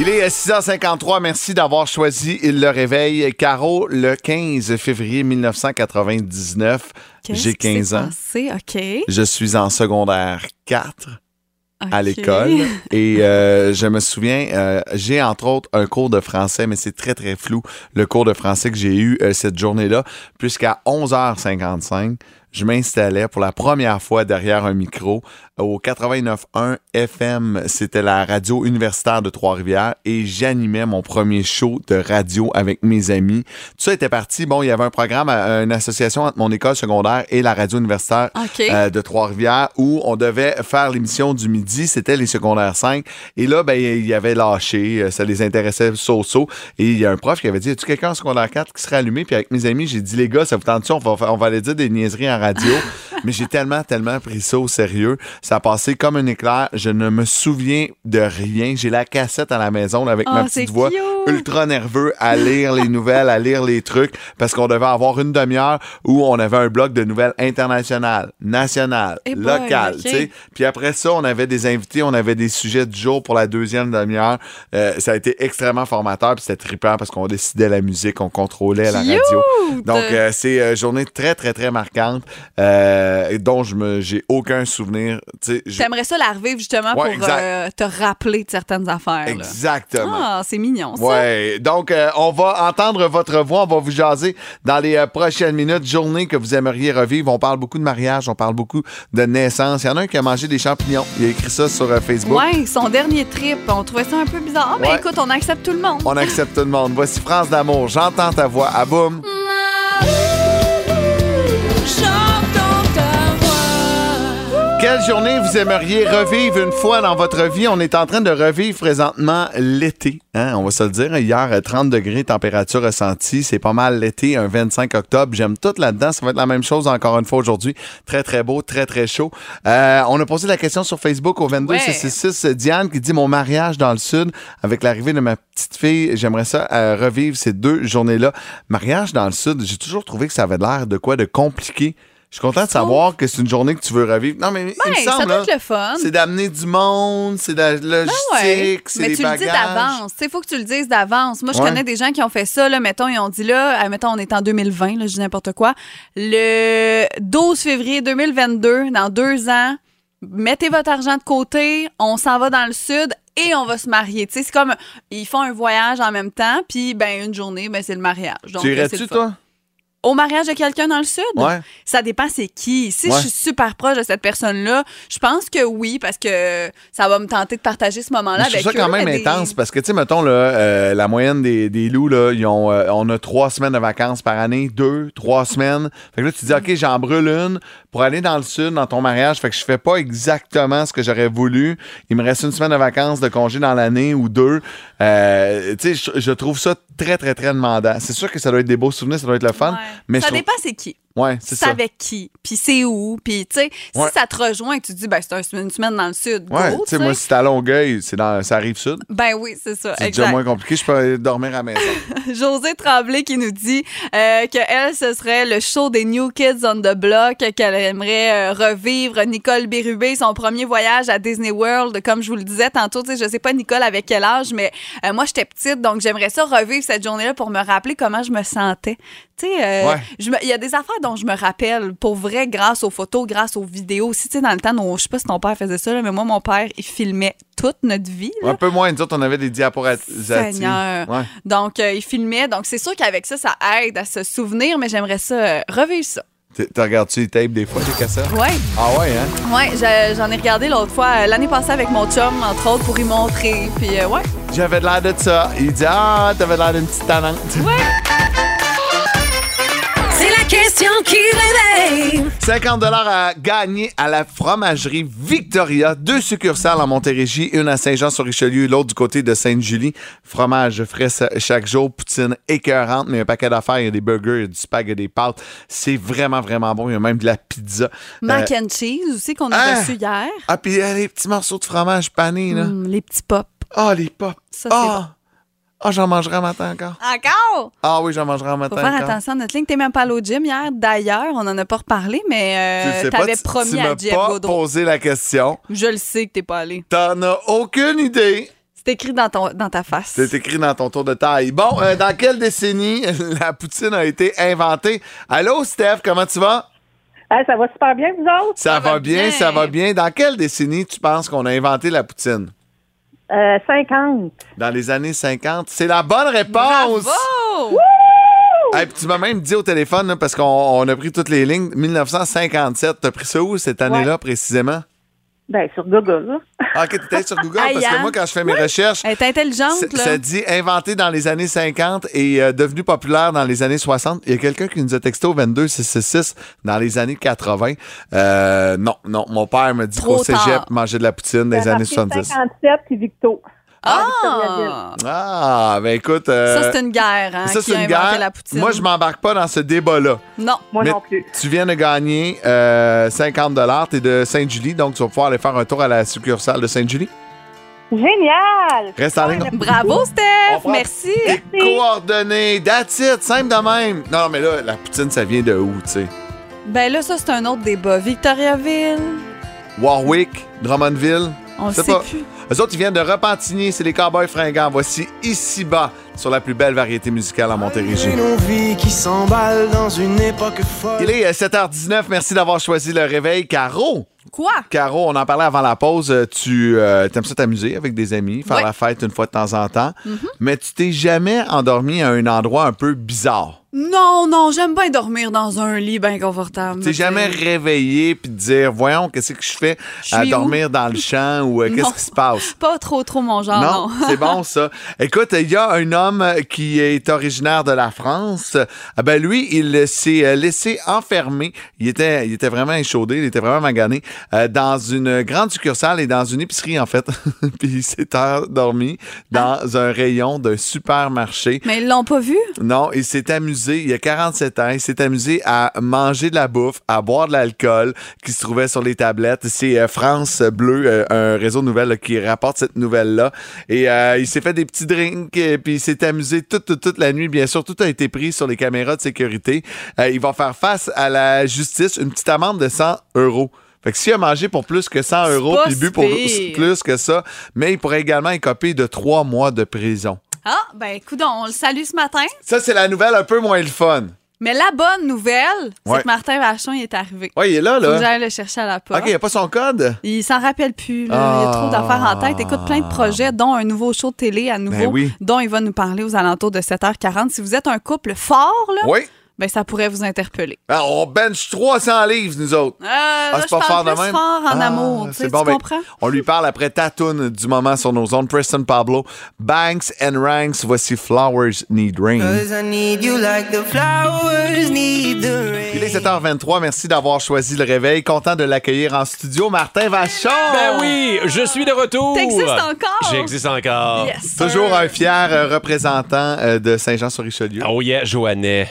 Il est 6h53. Merci d'avoir choisi Le Réveil. Caro, le 15 février 1999, Qu'est-ce j'ai qui 15 s'est ans. passé? OK. Je suis en secondaire 4 à l'école et euh, je me souviens, euh, j'ai entre autres un cours de français, mais c'est très très flou le cours de français que j'ai eu euh, cette journée-là, puisqu'à 11h55, je m'installais pour la première fois derrière un micro au 89.1 FM. C'était la radio universitaire de Trois-Rivières et j'animais mon premier show de radio avec mes amis. Tout ça était parti. Bon, il y avait un programme, euh, une association entre mon école secondaire et la radio universitaire euh, de Trois-Rivières où on devait faire l'émission du midi. C'était les secondaires 5. Et là, ben, il y avait lâché. euh, Ça les intéressait so-so. Et il y a un prof qui avait dit, as-tu quelqu'un en secondaire 4 qui serait allumé? Puis avec mes amis, j'ai dit, les gars, ça vous tente on va, on va aller dire des niaiseries en radio. Mais j'ai tellement, tellement pris ça au sérieux. Ça a passé comme un éclair. Je ne me souviens de rien. J'ai la cassette à la maison là, avec Oh, ma petite voix cute. Ultra nerveux à lire les nouvelles, à lire les trucs, parce qu'on devait avoir une demi-heure où on avait un bloc de nouvelles internationales, nationales, Eh locales. ok. tu sais. Puis après ça, on avait des invités, on avait des sujets du jour pour la deuxième demi-heure. Euh, ça a été extrêmement formateur, puis c'était trippant parce qu'on décidait la musique, on contrôlait la radio. Donc, euh, c'est une journée très, très, très marquante, euh, et dont je me, j'ai aucun souvenir. T'aimerais ça la revivre justement Ouais, pour euh, te rappeler de certaines affaires. là. Exactement. Ah, c'est mignon, ça. Ouais, donc euh, on va entendre votre voix, on va vous jaser dans les euh, prochaines minutes. Journée que vous aimeriez revivre. On parle beaucoup de mariage, on parle beaucoup de naissance. Il y en a un qui a mangé des champignons. Il a écrit ça sur euh, Facebook. Ouais, son dernier trip, on trouvait ça un peu bizarre. Ah, mais Ouais. écoute, on accepte tout le monde. On accepte tout le monde. Voici France d'amour. J'entends ta voix. À boum. Quelle journée vous aimeriez revivre une fois dans votre vie? On est en train de revivre présentement l'été. Hein? On va se le dire. Hier, euh, 30 degrés, température ressentie. C'est pas mal l'été, un 25 octobre. J'aime tout là-dedans. Ça va être la même chose encore une fois aujourd'hui. Très, très beau, très, très chaud. Euh, on a posé la question sur Facebook au 22 Ouais. 666. Diane qui dit Mon mariage dans le sud avec l'arrivée de ma petite fille. J'aimerais ça euh, revivre ces deux journées-là. Mariage dans le sud, j'ai toujours trouvé que ça avait l'air de quoi de compliqué. Je suis content de savoir que c'est une journée que tu veux revivre. Non, mais il me semble, ça doit être le fun. c'est d'amener du monde, c'est de la logistique, Ben ouais. c'est Mais des tu le bagages. dis d'avance. Il faut que tu le dises d'avance. Moi, je Ouais. connais des gens qui ont fait ça. Là, mettons, ils ont dit là, euh, mettons, on est en 2020, là, je dis n'importe quoi. Le 12 février 2022, dans deux ans, mettez votre argent de côté, on s'en va dans le sud et on va se marier. Tu sais, c'est comme, ils font un voyage en même temps, puis ben une journée, ben c'est le mariage. Donc, Tu euh, c'est irais-tu, toi? Au mariage de quelqu'un dans le sud? Ouais. Ça dépend c'est qui. Si Ouais. je suis super proche de cette personne-là, je pense que oui, parce que ça va me tenter de partager ce moment-là avec trouve ça quand eux, même des- intense parce que, tu sais, mettons, là, euh, la moyenne des, des loups, là, ils ont, euh, on a trois semaines de vacances par année, deux, trois semaines. Fait que là, tu dis, OK, j'en brûle une pour aller dans le sud, dans ton mariage. Fait que je fais pas exactement ce que j'aurais voulu. Il me reste une semaine de vacances de congé dans l'année ou deux. Euh, tu sais, je, je trouve ça très, très, très demandant. C'est sûr que ça doit être des beaux souvenirs, ça doit être le fun. Ouais. Mais ça dépend c'est qui. Ouais, c'est ça. avec qui, puis c'est où, puis tu sais, Ouais. si ça te rejoint et tu te dis, ben c'est un- une semaine dans le sud, Ouais, tu sais, moi, si t'es à Longueuil, c'est dans, ça arrive sud. Ben oui, c'est ça, C'est déjà moins compliqué, je peux aller dormir à la maison. Josée Tremblay qui nous dit euh, que elle ce serait le show des New Kids on the Block qu'elle aimerait euh, revivre Nicole Bérubé son premier voyage à Disney World comme je vous le disais tantôt tu sais je sais pas Nicole avec quel âge mais euh, moi j'étais petite donc j'aimerais ça revivre cette journée-là pour me rappeler comment je me sentais tu sais euh, Ouais. il y a des affaires dont je me rappelle pour vrai grâce aux photos grâce aux vidéos aussi tu sais dans le temps je sais pas si ton père faisait ça là, mais moi mon père il filmait toute notre vie là. Un peu moins, nous autres, on avait des diaporatives. Seigneur. Ouais. Donc, euh, il filmait. Donc, c'est sûr qu'avec ça, ça aide à se souvenir, mais j'aimerais ça euh, revivre ça. T'as regardé les tapes des fois, les cassettes? Ouais. Ah ouais, hein? Ouais, j'en ai regardé l'autre fois, l'année passée avec mon chum, entre autres, pour y montrer. Puis, euh, ouais. J'avais l'air de ça. Il dit Ah, t'avais l'air d'une petite talente. La question qui réveille. 50 à gagner à la fromagerie Victoria. Deux succursales en Montérégie, une à Saint-Jean-sur-Richelieu, l'autre du côté de Sainte-Julie. Fromage frais chaque jour, poutine écœurante, mais un paquet d'affaires. Il y a des burgers, il y a du spag, il y a des pâtes. C'est vraiment, vraiment bon. Il y a même de la pizza. Mac Euh, and cheese aussi, qu'on a ah! reçu hier. ah, puis euh, les petits morceaux de fromage panés, là. Hum, les petits pops. Ah, les pops. Ça, c'est Ah, Ah, j'en mangerai un matin encore. Encore? Ah oui, j'en mangerai un matin Faut faire encore. attention à notre ligne. T'es même pas allé au gym hier. D'ailleurs, on en a pas reparlé, mais Tu euh, t'avais promis tu à m'as Jeff pas posé la question. Je le sais que t'es pas allé. T'en as aucune idée. C'est écrit dans, ton, dans ta face. C'est écrit dans ton tour de taille. Bon, euh, dans quelle décennie la poutine a été inventée? Allô, Steph, comment tu vas? Ah, ça va super bien, vous autres? Ça, va bien, ça va bien. Dans quelle décennie tu penses qu'on a inventé la poutine? Euh, 50. Dans les années 50. C'est la bonne réponse! Bravo! Hey, puis tu m'as même dit au téléphone, là, parce qu'on on a pris toutes les lignes, 1957. T'as pris ça où cette année-là précisément? Ben, sur Google. là. Ah, OK, t'étais sur Google parce que hein? moi, quand je fais mes recherches, Elle est intelligente, ça- là. ça dit inventé dans les années 50 et euh, devenu populaire dans les années 60. Il y a quelqu'un qui nous a texté au 22666 dans les années 80. Euh, non, non, mon père me dit qu'au cégep, manger de la poutine des J'ai années marqué 70. 57 puis Victo. Victoriaville. Ah! Ah, ben écoute. euh, Ça, c'est une guerre, hein, ça, c'est une guerre. la poutine. Moi, je m'embarque pas dans ce débat-là. Non. Moi Mais non plus. Tu viens de gagner euh, 50 Tu es de Sainte-Julie, donc tu vas pouvoir aller faire un tour à la succursale de Sainte-Julie. Génial! Reste en ligne. Bravo, Steph! Merci! Coordonnées, that's it, simple de même. Non, non, mais là, la poutine, ça vient de où, tu sais? Ben là, ça, c'est un autre débat. Victoriaville, Warwick, Drummondville? on le sait pas- plus. Eux autres, ils viennent de Repentigny, c'est les Cowboys fringants. Voici ici-bas, sur la plus belle variété musicale en Montérégie. Nos vies qui s'emballent dans une époque folle. Il est euh, 7h19, merci d'avoir choisi le réveil. Caro, Quoi? Caro, on en parlait avant la pause. euh, Tu euh, aimes ça t'amuser avec des amis, faire Ouais. la fête une fois de temps en temps, Mhm. mais tu t'es jamais endormi à un endroit un peu bizarre. Non, non, j'aime bien dormir dans un lit bien confortable. T'es jamais réveillé puis dire, voyons, qu'est-ce que je fais à dormir dans le champ ou euh, qu'est-ce qui se passe? Pas trop, trop mon genre, non. c'est bon ça. Écoute, il y a un homme qui est originaire de la France. Ah ben lui, il s'est euh, laissé enfermer. Il était, il était vraiment échaudé, il était vraiment magané euh, dans une grande succursale et dans une épicerie en fait. Puis il s'est endormi dans Ah. un rayon d'un supermarché. Mais ils l'ont pas vu? Non, il s'est amusé, il y a 47 ans, il s'est amusé à manger de la bouffe, à boire de l'alcool qui se trouvait sur les tablettes. C'est euh, France Bleu, euh, un réseau de nouvelles là, qui rapporte cette nouvelle-là. Et euh, il s'est fait des petits drinks, et puis il s'est amusé toute, toute, toute la nuit. Bien sûr, tout a été pris sur les caméras de sécurité. Il va faire face à la justice, une petite amende de 100 euros. Fait que s'il a mangé pour plus que 100 euros, puis bu pour plus que ça, mais il pourrait également écoper de trois mois de prison. Ah, ben écoute, on le salue ce matin. Ça, c'est la nouvelle un peu moins le fun. Mais la bonne nouvelle, c'est que Martin Vachon il est arrivé. Ouais, il est là, Faut que là. j'aille le chercher à la porte. OK, il n'y a pas son code? Il s'en rappelle plus. là. Il y a Ah. trop d'affaires en tête. Écoute, plein de projets, dont un nouveau show de télé à nouveau, Ben oui. dont il va nous parler aux alentours de 7h40. Si vous êtes un couple fort, là, Oui. Ben ça pourrait vous interpeller. Ah, on bench 300 livres, nous autres. Euh, là, je parle plus fort en Ah, amour. Tu, c'est bon, ben, comprends? on lui parle après Tatoon du moment sur nos zones. Preston Pablo, Banks and Ranks. Voici Flowers Need Rain. Cause I need you like the flowers need the rain. Il est 7h23. Merci d'avoir choisi le réveil. Content de l'accueillir en studio. Martin Vachon. Ben oui, je suis de retour. T'existes encore? J'existe encore. Yes. Toujours un fier euh, représentant euh, de Saint-Jean-sur-Richelieu. Oh yeah, Joannais.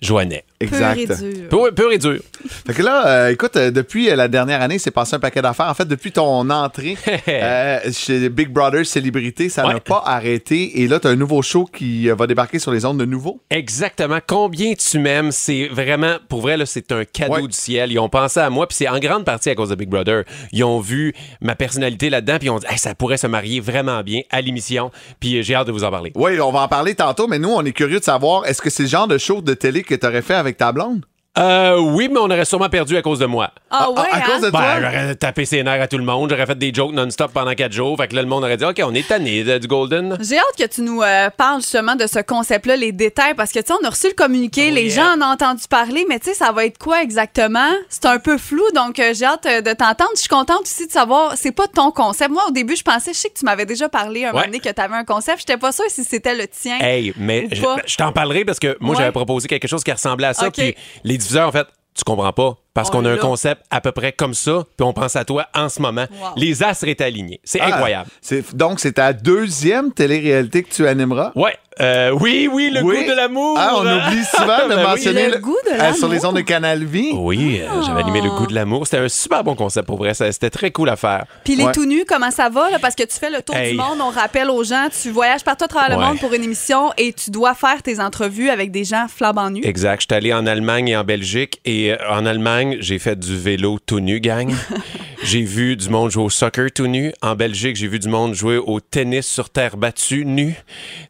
Joannais. Exact. Pur et dur. Pur, pur et dur. Fait que là, euh, écoute, euh, depuis euh, la dernière année, c'est passé un paquet d'affaires. En fait, depuis ton entrée euh, chez Big Brother Célébrité, ça n'a pas arrêté. Et là, tu as un nouveau show qui euh, va débarquer sur les ondes de nouveau. Exactement. Combien tu m'aimes, c'est vraiment, pour vrai, là, c'est un cadeau Ouais. du ciel. Ils ont pensé à moi, puis c'est en grande partie à cause de Big Brother. Ils ont vu ma personnalité là-dedans, puis ils ont dit, Hey, ça pourrait se marier vraiment bien à l'émission. Puis euh, j'ai hâte de vous en parler. Oui, on va en parler tantôt, mais nous, on est curieux de savoir, est-ce que c'est le genre de show de télé que tu aurais fait avec ta blonde? Euh, oui, mais on aurait sûrement perdu à cause de moi. Ah, ouais, à hein? cause de toi? Ben, j'aurais tapé ses nerfs à tout le monde, j'aurais fait des jokes non-stop pendant quatre jours. Fait que là, le monde aurait dit, OK, on est tanné de- du Golden. J'ai hâte que tu nous euh, parles justement de ce concept-là, les détails, parce que tu sais, on a reçu le communiqué, Oh, les yeah. gens en ont entendu parler, mais tu sais, ça va être quoi exactement? C'est un peu flou, donc euh, j'ai hâte euh, de t'entendre. Je suis contente aussi de savoir, c'est pas ton concept. Moi, au début, je pensais, je sais que tu m'avais déjà parlé un Ouais. moment donné que tu avais un concept. J'étais pas sûre si c'était le tien. Hey, mais je, t'en parlerai parce que moi, Ouais. j'avais proposé quelque chose qui ressemblait à ça. OK. Puis les diffuseurs, en fait, tu comprends pas. Parce On qu'on a un concept à peu près comme ça, puis on pense à toi en ce moment. Wow. Les astres étaient alignés. C'est Ah, incroyable. donc, c'est ta deuxième télé-réalité que tu animeras? Ouais. Euh, oui, oui, le Oui. goût de l'amour. Ah, on oublie souvent de Ben oui. mentionner Le goût de euh, l'amour. sur les ondes de Canal Vie. Oui, euh, j'avais animé le goût de l'amour. C'était un super bon concept pour vrai. C'était très cool à faire. Puis les Ouais. tout nus, comment ça va? Là? Parce que tu fais le tour Hey. du monde, on rappelle aux gens, tu voyages partout à travers le monde pour une émission et tu dois faire tes entrevues avec des gens flambant nus. Exact. J'étais allé en Allemagne et en Belgique. Et euh, en Allemagne, j'ai fait du vélo tout nu, gang. j'ai vu du monde jouer au soccer tout nu. En Belgique, j'ai vu du monde jouer au tennis sur terre battue nu.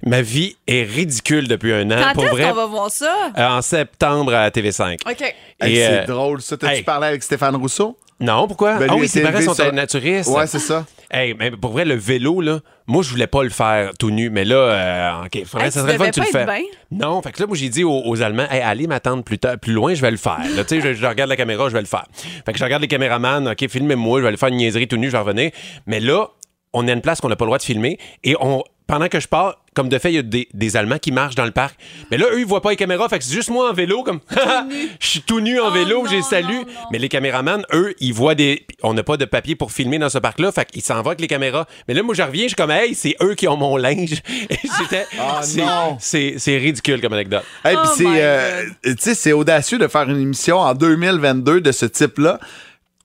Ma vie est ridicule depuis un an. Quand Pour est-ce vrai, qu'on va voir ça? euh, en septembre à TV5. OK. Hey, c'est euh, drôle. Ça, t'as-tu hey. parlé avec Stéphane Rousseau? Non, pourquoi? Ben, ah oui, il ses s'est parents élevé sont sur- naturistes. Ouais, c'est ça. Hey, mais pour vrai, le vélo, là, moi, je voulais pas le faire tout nu, mais là, euh, OK, faudrait, Hey, ça serait le fun que tu le fais. Non, fait que là, moi, j'ai dit aux, aux Allemands, hey, allez m'attendre plus, tard, plus loin, je vais le faire. Là, tu sais, je, je regarde la caméra, je vais le faire. Fait que je regarde les caméramans, OK, filmez-moi, je vais aller faire une niaiserie tout nu, je vais revenir. Mais là, on a une place qu'on n'a pas le droit de filmer et on. Pendant que je pars, comme de fait, il y a des, des Allemands qui marchent dans le parc. Mais là, eux, ils voient pas les caméras. Fait que c'est juste moi en vélo, comme. Je suis tout nu en vélo, j'ai salut. Mais les caméramans, eux, ils voient des. On n'a pas de papier pour filmer dans ce parc-là. Fait qu'ils s'en vont avec les caméras. Mais là, moi, je reviens, je suis comme, hey, c'est eux qui ont mon linge. Et c'était. Ah, c'est- non. C'est c'est ridicule comme anecdote. Hey, puis Oh c'est, euh, tu sais, c'est audacieux de faire une émission en 2022 de ce type-là.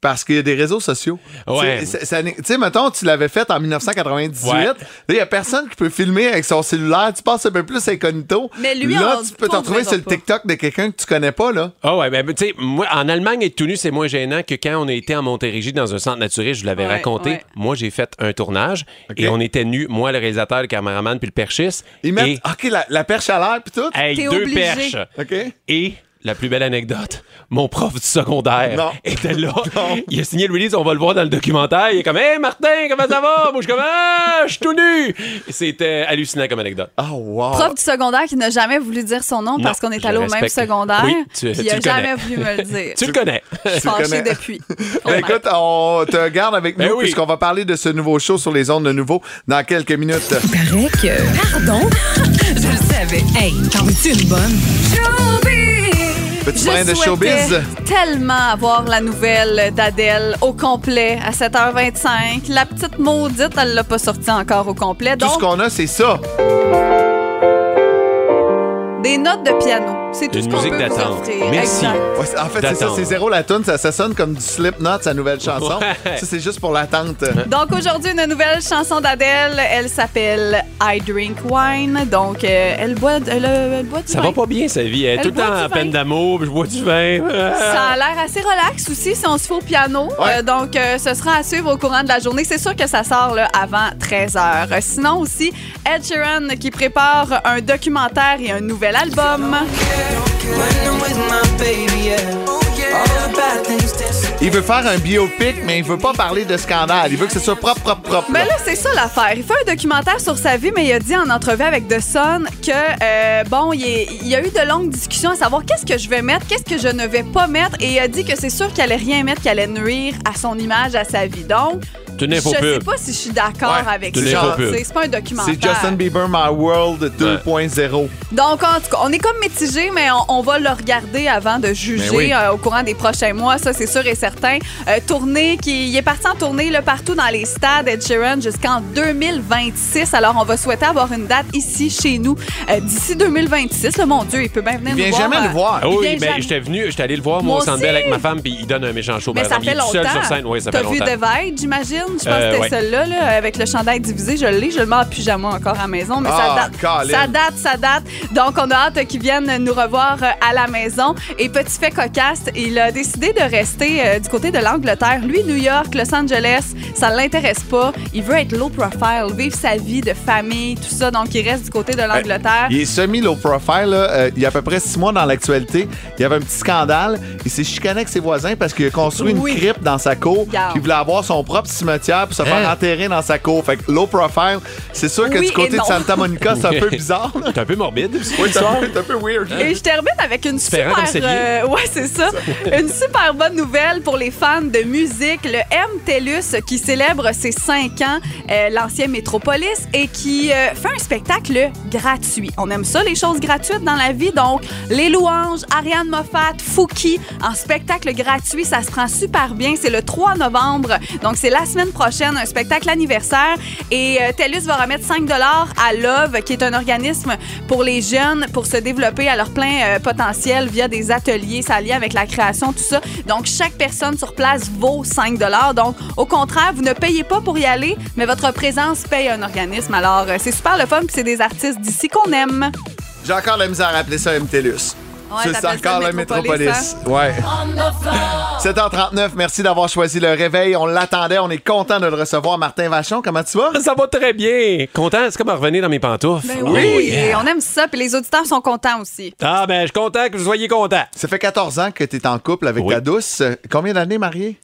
Parce qu'il y a des réseaux sociaux. Ouais. Tu sais, mettons, tu l'avais fait en 1998. Ouais. Là, il y a personne qui peut filmer avec son cellulaire. Tu passes un peu plus incognito. Mais lui, là, on- tu peux t'en retrouver verra sur le pas. TikTok de quelqu'un que tu connais pas, là. Ah ouais, ben, tu sais, moi, en Allemagne, être tout nu, c'est moins gênant que quand on a été en Montérégie dans un centre naturel, je vous l'avais Ouais, raconté. ouais. Moi, j'ai fait un tournage et on était nus, moi, le réalisateur, le caméraman, puis le perchiste. Ils mettent, Et, OK, la, la perche à l'air, puis tout? hey, deux obligé. perches. OK. Et la plus belle anecdote, mon prof du secondaire Non. était là. Il a signé le release, on va le voir dans le documentaire. Il est comme Hey Martin, comment ça va? Moi, je suis comme Ah, je suis tout nu. C'était hallucinant comme anecdote. Oh, wow. Prof du secondaire qui n'a jamais voulu dire son nom Non, parce qu'on est allé au même secondaire. Oui, tu- puis tu il a le connais. jamais voulu me le dire. Tu le connais. Je suis connais. depuis. Ben, écoute, on te garde avec Ben nous oui. puisqu'on va parler de ce nouveau show sur les ondes de nouveau dans quelques minutes. Paraît que. Pardon? Je le savais. Hey, t'en veux-tu une bonne? Petit brin de showbiz? tellement avoir la nouvelle d'Adèle au complet à 7h25. La petite maudite, elle l'a pas sortie encore au complet. Tout ce qu'on a, c'est ça. des notes de piano. C'est tout Une ce qu'on musique peut vous d'attente. offrir. Merci. Exact. Ouais, c'est- en fait, c'est ça, c'est zéro la tune, ça, ça sonne comme du Slipknot, sa nouvelle chanson. Ouais. Ça, c'est juste pour l'attente. Donc aujourd'hui, une nouvelle chanson d'Adèle. Elle s'appelle I Drink Wine. Donc, euh, elle, boit, elle, euh, elle boit du Ça vin. va pas bien, sa vie. Elle est Elle tout le boit temps en peine vin. d'amour, puis je bois du vin. Ça a l'air assez relax aussi si on se fait au piano. Ouais. Euh, donc, euh, ce sera à suivre au courant de la journée. C'est sûr que ça sort là, avant 13 h. Sinon aussi, Ed Sheeran qui prépare un documentaire et un nouvel album. Il veut faire un biopic, mais il veut pas parler de scandale. Il veut que ce soit propre, propre, propre. Mais là. là, c'est ça l'affaire. Il fait un documentaire sur sa vie, mais il a dit en entrevue avec The Sun que, euh, bon, il, est- il y a eu de longues discussions à savoir qu'est-ce que je vais mettre, qu'est-ce que je ne vais pas mettre, et il a dit que c'est sûr qu'il allait rien mettre qui allait nuire à son image, à sa vie. Donc, C'est une je sais infopub. pas si je suis d'accord Ouais, avec c'est une ça. C'est c'est pas un documentaire. C'est Justin Bieber My World 2.0. Donc, en tout cas, on est comme mitigé, mais on, on va le regarder avant de juger Ben oui. euh, au courant des prochains mois. Ça, c'est sûr et certain. Euh, tournée qui il est parti en tournée là, partout dans les stades Ed Sheeran jusqu'en 2026. Alors, on va souhaiter avoir une date ici, chez nous, euh, d'ici 2026. Là, mon Dieu, il peut bien venir Il vient nous voir. jamais euh, nous voir. Ah Il oui, vient ben, jamais. j'étais venu, j'étais allé le voir, moi, Moi au Centre Bell aussi. avec ma femme, puis il donne un méchant show. Mais par ça exemple. fait il est tout longtemps. seul sur scène. Oui, ça T'as fait vu longtemps. Divide, j'imagine? Je pense Euh, que ouais. c'était celle-là, là, avec le chandail divisé. Je l'ai, je le mets en pyjama encore à la maison, mais Ah, ça date. Colin. Ça date, ça date. Donc, on a hâte qu'ils viennent nous revoir euh, à la maison. Et petit fait cocasse, il a décidé de rester euh, du côté de l'Angleterre. Lui, New York, Los Angeles, ça ne l'intéresse pas. Il veut être low profile, vivre sa vie de famille, tout ça. Donc, il reste du côté de l'Angleterre. Il est semi-low profile. là. Euh, il y a à peu près six mois dans l'actualité. Il y avait un petit scandale. Il s'est chicané avec ses voisins parce qu'il a construit Oui. une crypte dans sa cour. Il voulait avoir son propre cimetière pour se faire Hein? enterrer dans sa cour. Fait que low profile, c'est sûr que Oui du côté et de non. Santa Monica, c'est un peu bizarre. là. C'est un peu morbide. Oui, c'est un, peu- c'est un peu weird. Et je termine avec une Différent super, comme euh, ouais c'est ça, une super bonne nouvelle pour les fans de musique. Le M TELUS qui célèbre ses 5 ans, euh, l'ancien Métropolis, et qui euh, fait un spectacle gratuit. On aime ça les choses gratuites dans la vie, donc les louanges, Ariane Moffat, Fouki en spectacle gratuit, ça se prend super bien. C'est le 3 novembre, donc c'est la semaine prochaine, un spectacle anniversaire. Et euh, TELUS va remettre 5 à Love, qui est un organisme pour les jeunes pour se développer à leur plein euh, potentiel via des ateliers, ça lien avec la création, tout ça. Donc, chaque personne sur place vaut 5 Donc, au contraire, vous ne payez pas pour y aller, mais votre présence paye un organisme. Alors, euh, c'est super le fun, puis c'est des artistes d'ici qu'on aime. J'ai encore la misère à appeler ça MTLUS. Ouais, c'est encore le Métropolis, Métropolis. Ouais. 7h39, merci d'avoir choisi le réveil. On l'attendait, on est content de le recevoir. Martin Vachon, comment tu vas? Ça va très bien. Content, c'est comme revenir dans mes pantoufles. Ben Oh, oui, yeah. et on aime ça, puis les auditeurs sont contents aussi. Ah, ben, je suis content que vous soyez content. Ça fait 14 ans que tu es en couple avec Oui. ta douce. Combien d'années mariée?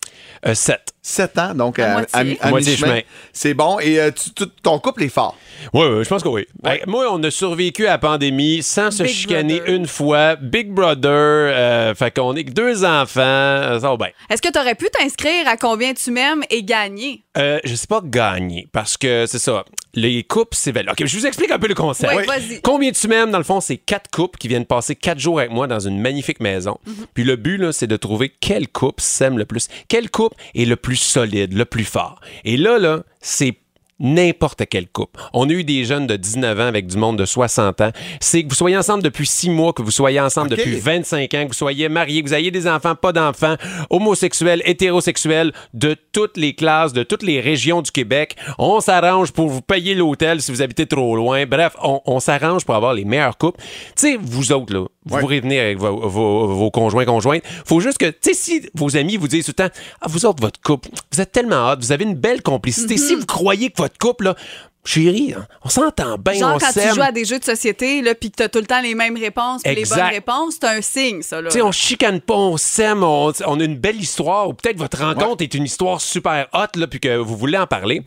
Euh, sept. 7 ans, donc À à, moitié. à à chemin. C'est bon. Et euh, tu- tu- ton couple est fort. Oui, oui, je pense que oui. Hey, moi, on a survécu à la pandémie sans se Big chicaner Brother. une fois. Big Brother, euh, fait qu'on est que deux enfants. Ça va bien. Est-ce que tu aurais pu t'inscrire à combien tu m'aimes et gagner? Euh, je sais pas gagner parce que c'est ça. Les coupes, c'est. OK, je vous explique un peu le concept. Oui. Combien tu m'aimes, dans le fond, c'est quatre couples qui viennent passer quatre jours avec moi dans une magnifique maison. Mhm. Puis le but, c'est de trouver quel couple s'aime le plus. Quel couple est le plus solide, le plus fort. Et là, là, c'est n'importe quel couple. On a eu des jeunes de 19 ans avec du monde de 60 ans. C'est que vous soyez ensemble depuis 6 mois, que vous soyez ensemble OK. depuis 25 ans, que vous soyez mariés, que vous ayez des enfants, pas d'enfants, homosexuels, hétérosexuels, de toutes les classes, de toutes les régions du Québec. On s'arrange pour vous payer l'hôtel si vous habitez trop loin. Bref, on, on s'arrange pour avoir les meilleurs couples. Tu sais, vous autres, là, vous Ouais. venir avec vos, vos- vos conjoints, conjointes. Faut juste que, tu sais, si vos amis vous disent tout le temps, ah, vous autres, votre couple, vous êtes tellement hot, vous avez une belle complicité. Si vous croyez que votre couple, là, chérie, hein, on s'entend bien, Genre on quand tu joues à des jeux de société là, puis que tu as tout le temps les mêmes réponses puis les bonnes réponses, c'est un signe, ça. Là. Tu sais, on chicane pas, on s'aime, on, on a une belle histoire, ou peut-être votre rencontre est une histoire super hot, là, puis que vous voulez en parler.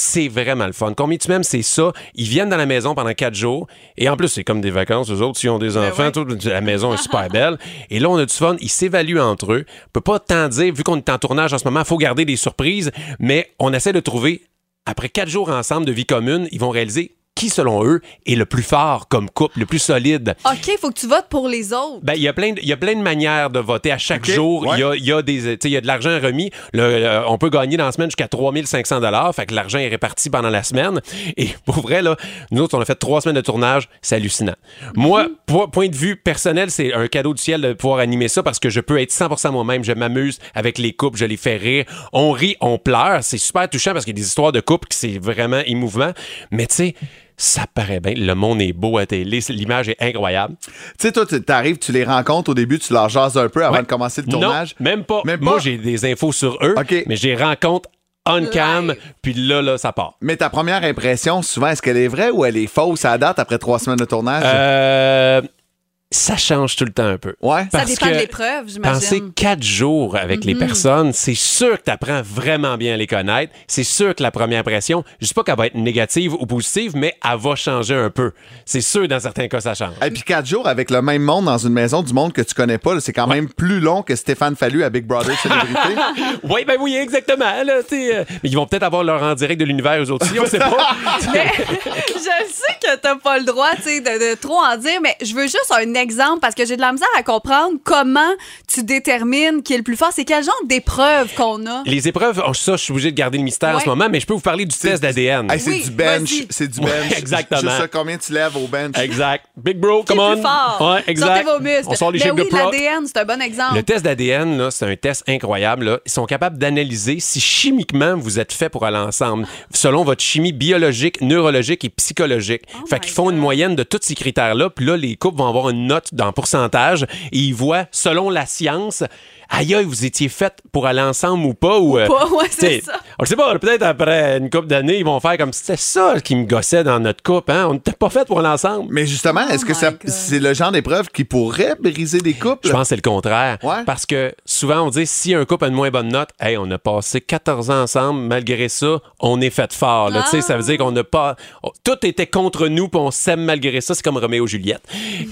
C'est vraiment le fun. Combien tu m'aimes, c'est ça. Ils viennent dans la maison pendant quatre jours. Et en plus, c'est comme des vacances. Eux autres, s'ils ont des enfants, ouais. tout, la maison est super belle. Et là, on a du fun. Ils s'évaluent entre eux. On peut pas tant dire, vu qu'on est en tournage en ce moment, il faut garder des surprises. Mais on essaie de trouver, après quatre jours ensemble de vie commune, ils vont réaliser qui, selon eux, est le plus fort comme couple, le plus solide? OK, il faut que tu votes pour les autres. Ben, il y a plein de, il y a plein de manières de voter à chaque jour. Il y, a, y a des, tu sais, il y a de l'argent remis. Le- euh, on peut gagner dans la semaine jusqu'à 3500 dollars. Fait que l'argent est réparti pendant la semaine. Et pour vrai, là, nous autres, on a fait trois semaines de tournage. C'est hallucinant. Moi, po- point de vue personnel, c'est un cadeau du ciel de pouvoir animer ça parce que je peux être 100% moi-même. Je m'amuse avec les couples. Je les fais rire. On rit, on pleure. C'est super touchant parce qu'il y a des histoires de couples qui c'est vraiment émouvant. Mais tu sais, ça paraît bien. Le monde est beau à télé. L'image est incroyable. Tu sais, toi, tu arrives, tu les rencontres au début, tu leur jases un peu avant Ouais. de commencer le tournage. Non, même pas. Même Moi, pas? j'ai des infos sur eux, OK. mais j'ai rencontre on cam, puis là, là, ça part. Mais ta première impression, souvent, est-ce qu'elle est vraie ou elle est fausse à date après trois semaines de tournage? Euh, ça change tout le temps un peu. ouais. Ça dépend de l'épreuve, Passer j'imagine. quatre jours avec les personnes, c'est sûr que tu apprends vraiment bien à les connaître. C'est sûr que la première impression, je dis pas qu'elle va être négative ou positive, mais elle va changer un peu. C'est sûr, dans certains cas, ça change. Et puis quatre jours avec le même monde dans une maison du monde que tu connais pas, c'est quand même plus long que Stéphane Fallu à Big Brother Célébrité. oui, ben oui, exactement. Là, euh, mais ils vont peut-être avoir leur en direct de l'univers, eux autres aussi, on sait pas. Mais je sais que t'as pas le droit de, de trop en dire, mais je veux juste un exemple parce que j'ai de la misère à comprendre comment tu détermines qui est le plus fort. C'est quel genre d'épreuve qu'on a? Les épreuves, oh, ça, je suis obligé de garder le mystère en ce moment, mais je peux vous parler du test d'ADN. Hey, c'est Oui, du bench. C'est du Ouais, bench. exactement. Juste ça, combien tu lèves au bench? Exact. Big bro, Qui come est on. plus fort? Ouais, exact. Sortez vos muscles. On sort les chèques oui, l'ADN, c'est un bon exemple. Le test d'ADN, c'est un test incroyable. là. Ils sont capables d'analyser si chimiquement vous êtes fait pour aller ensemble, selon votre chimie biologique, neurologique et psychologique. fait my qu'ils font une moyenne de tous ces critères-là, puis là, les couples vont avoir une note dans pourcentage et ils voient, selon la science, aïe, aïe, vous étiez fait pour aller ensemble ou pas. Ou, euh, pas, ouais, c'est ça. On sait pas, peut-être après une couple d'années, ils vont faire comme c'était ça qui me gossait dans notre couple. Hein? On n'était pas fait pour aller ensemble. Mais justement, est-ce que Oh ça, c'est le genre d'épreuve qui pourrait briser des couples? Je pense que c'est le contraire. Ouais. Parce que souvent, on dit si un couple a une moins bonne note, hey, on a passé 14 ans ensemble, malgré ça, on est fait fort. là. Tu sais, Ça veut dire qu'on n'a pas. tout était contre nous, puis on s'aime malgré ça. C'est comme Roméo et Juliette.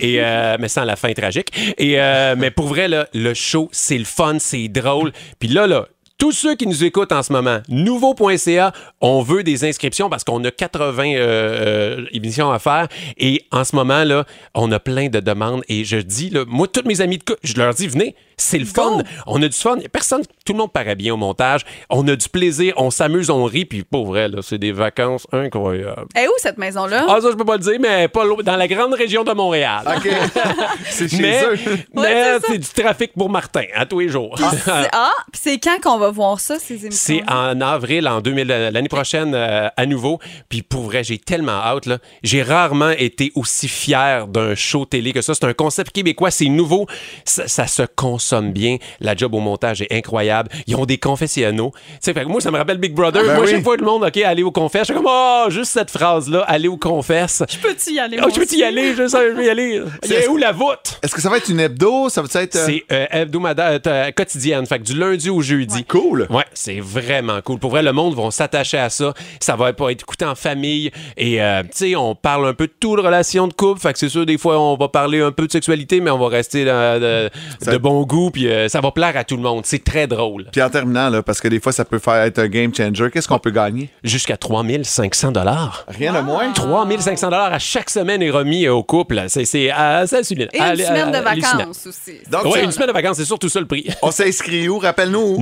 Et, euh, mais sans la fin tragique. Et, euh, mais pour vrai, là, le show, c'est le fun, c'est drôle. Puis là, là, tous ceux qui nous écoutent en ce moment, nouveau.ca, on veut des inscriptions parce qu'on a 80 euh, euh, émissions à faire et en ce moment là, on a plein de demandes et je dis là, moi tous mes amis de je leur dis venez, c'est le fun, on a du fun, personne tout le monde paraît bien au montage, on a du plaisir, on s'amuse, on rit puis pour vrai là, c'est des vacances incroyables. Et où cette maison-là? Ah ça je peux pas le dire mais pas loin- dans la grande région de Montréal. OK. c'est chez Mais, eux. mais Ouais, c'est du trafic pour Martin à tous les jours. C'est- Ah, puis c'est quand qu'on va voir ça, ces émissions? C'est en avril, en 2000, euh, l'année prochaine, euh, à nouveau. Puis pour vrai, j'ai tellement hâte. là. J'ai rarement été aussi fier d'un show télé que ça. C'est un concept québécois, c'est nouveau. Ça, ça se consomme bien. La job au montage est incroyable. Ils ont des confessionnaux. Fait que moi, ça me rappelle Big Brother. Ben moi, oui. chaque fois, le monde, OK, allez au confesse. Je suis comme, oh, juste cette phrase-là, allez au confesse. Peux-tu y aller? Oh, moi je peux y aller, je sais, je veux y aller. Il y a où la voûte? Est-ce que ça va être une hebdo? Ça va être. euh, C'est euh, hebdomadaire, euh, quotidienne. Fait que du lundi au jeudi. Cool. Ouais, c'est vraiment cool. Pour vrai, le monde va s'attacher à ça. Ça va pas être écouté en famille. Et, euh, tu sais, on parle un peu de tout de relations de couple. Fait que c'est sûr, des fois, on va parler un peu de sexualité, mais on va rester dans- de, de bon goût. Puis euh, ça va plaire à tout le monde. C'est très drôle. Puis en terminant, là, parce que des fois, ça peut faire être un game changer, qu'est-ce qu'on peut gagner? Jusqu'à 3500 dollars. Rien de moins. 3500 dollars à chaque semaine est remis au couple. C'est c'est assez hallucinant. Et une semaine de vacances aussi. Donc, Ouais, une semaine de vacances, c'est surtout ça le prix. on s'inscrit où? Rappelle-nous où?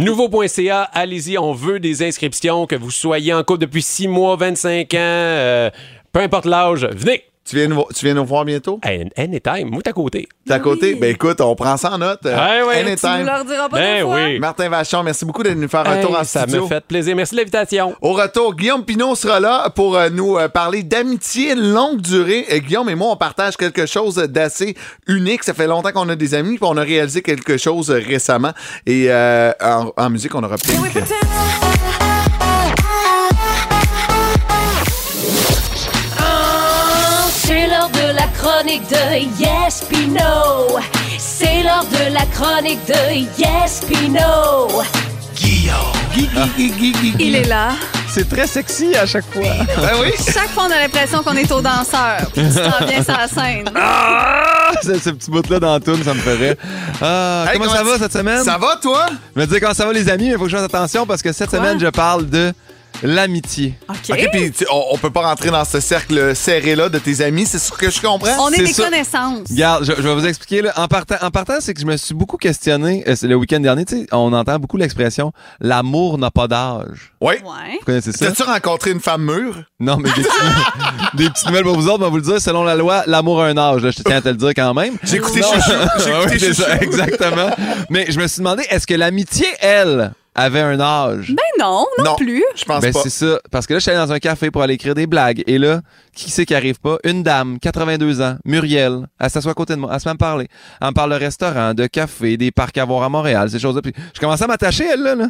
Allez-y, on veut des inscriptions, que vous soyez en couple depuis 6 mois, 25 ans, euh, peu importe l'âge, venez! Tu viens, nous, tu viens nous voir bientôt? Hey, anytime, moi, t'es à côté. T'es à côté? Ben écoute, on prend ça en note. euh, Ouais, ouais. Tu anytime. leur diras pas Ben fois? oui. Martin Vachon, merci beaucoup de nous faire un Hey, tour en ça studio. me fait plaisir. Merci de l'invitation. Au retour, Guillaume Pinot sera là pour euh, nous euh, parler d'amitié longue durée. Et Guillaume et moi, on partage quelque chose d'assez unique. Ça fait longtemps qu'on a des amis, puis on a réalisé quelque chose récemment. Et euh, en, en musique, on aura plein de la chronique de Yes Pino. C'est l'heure de la chronique de Yes Pino. Il est là. C'est très sexy à chaque fois. Ben oui. Chaque fois, on a l'impression qu'on est au danseur. Puis tu t'en viens sur la scène. Ah! Ce, ce petit bout-là toune, ça me ferait. Ah, Hey, comment, ça va cette semaine? Ça va, toi? Je me dis comment ça va les amis, mais il faut que je fasse attention parce que cette Quoi? semaine, je parle de l'amitié. OK. OK, puis tu- on, on peut pas rentrer dans ce cercle serré-là de tes amis, c'est ce que je comprends? On est, C'est des ça. connaissances. Regarde, je, je vais vous expliquer. Là. En partant, en partant c'est que je me suis beaucoup questionné. euh, c'est le week-end dernier, tu sais, on entend beaucoup l'expression « l'amour n'a pas d'âge Oui. Ouais. ». Vous connaissez ça? T'as-tu rencontré une femme mûre? Non, mais des, petits- des petites nouvelles pour vous autres, on va vous le dire. Selon la loi, l'amour a un âge. là. je tiens à te le dire quand même. J'ai écouté Non. Chouchou. J'ai Ah écouté oui, c'est Chouchou. ça, exactement. Mais je me suis demandé, est-ce que l'amitié, elle, avait un âge? Ben non, non, Non. plus. Je pense Ben, pas. c'est ça. Parce que là, je suis allé dans un café pour aller écrire des blagues. Et là, qui c'est qui arrive pas? Une dame, 82 ans, Muriel. Elle s'assoit à côté de moi. Elle se met à me parler. Elle me parle de restaurant, de café, des parcs à voir à Montréal, ces choses-là. Puis je commençais à m'attacher, elle, là. là.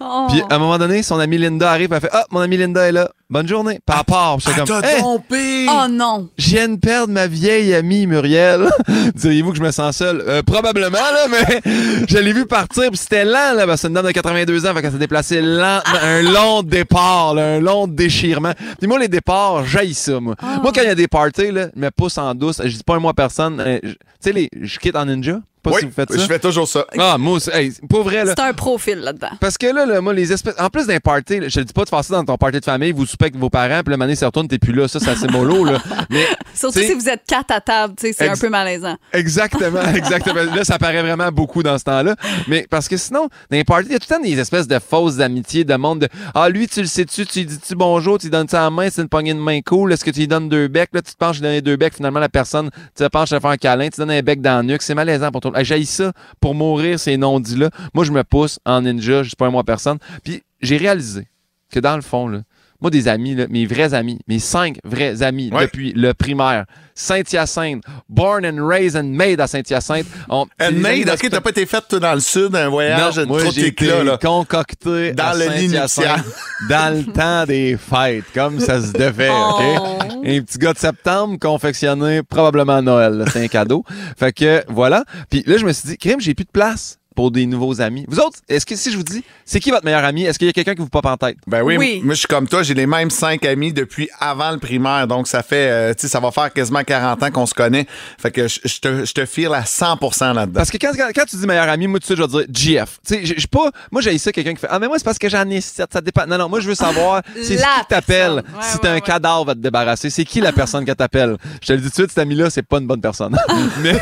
Oh. Puis à un moment donné, son amie Linda arrive. Elle fait Ah, mon amie Linda est là. Bonne journée. Puis elle part. Ah, comme t'as Hey, trompé! Oh non. je viens de perdre ma vieille amie Muriel. Diriez-vous que je me sens seul? Euh, probablement, là, mais je l'ai vu partir, puis c'était lent, là, parce que c'est une dame de 82 ans, fait qu'elle s'est déplacée lentement, un long départ, là, un long déchirement. Puis moi, les départs, j'haïs ça, moi. Moi, quand il y a des parties, là, je me pousse en douce, je dis pas un à personne, euh, je- tu sais, les, je quitte en ninja, pas Oui, si vous faites je ça. fais toujours ça. Ah, moi, aussi, hey, pour vrai, là. C'est un profil là-dedans. Parce que là, là, moi, les espèces. En plus d'un party, là, je te dis pas de faire ça dans ton party de famille, vous soupez avec vos parents, puis le mané se retourne, t'es plus là. Ça, c'est assez mollo, là. Mais Surtout si vous êtes quatre à table, tu sais, c'est un peu malaisant. Exactement, exactement. Là, ça paraît vraiment beaucoup dans ce temps-là. Mais parce que sinon, dans les parties, il y a tout le temps des espèces de fausses amitiés, de monde de Ah, lui, tu le sais-tu, tu lui dis-tu bonjour, tu lui donnes ça à la main, c'est une poignée de main cool, est-ce que tu lui donnes deux becs? Là, tu te penches, je lui donne deux becs, finalement, la personne, tu te penches, je te fais un câlin, tu donnes un bec dans le nuque, c'est malaisant pour toi. J'ai ça pour mourir, ces non-dits-là. Moi, je me pousse en ninja, je suis pas un moi personne. Puis j'ai réalisé que dans le fond, là, moi, des amis, là, mes vrais amis, mes cinq vrais amis Ouais. depuis le primaire, Saint-Hyacinthe, born and raised and made à Saint-Hyacinthe. And made, de ok, t'as pas été fait, toi, dans le sud, un voyage non, de moi, trop j'ai été là? concocté Dans à le Saint-Hyacinthe, dans le temps des fêtes, comme ça se devait, OK? Oh. Un petit gars de septembre confectionné probablement à Noël. là. C'est un cadeau. Fait que, voilà. Puis là, je me suis dit, crime, j'ai plus de place pour des nouveaux amis. Vous autres, est-ce que si je vous dis, c'est qui votre meilleur ami? Est-ce qu'il y a quelqu'un qui vous pop en tête? Ben oui, Oui. moi je suis comme toi, j'ai les mêmes cinq amis depuis avant le primaire, donc ça fait, euh, tu sais, ça va faire quasiment 40 ans qu'on se connaît. Fait que je te, je te file à 100% là-dedans. Parce que quand, quand, quand tu dis meilleur ami, moi, tout de suite, je vais dire GF. Tu sais, pas. Moi, j'ai ça quelqu'un qui fait Ah, mais moi, c'est parce que j'en ai sept, ça dépend. Non, non, moi, je veux savoir, c'est qui t'appelle. Ouais, si ouais, t'as un ouais. cadavre à te débarrasser, c'est qui la personne qui t'appelle? Je te le dis tout de suite, cet ami-là, c'est pas une bonne personne. mais,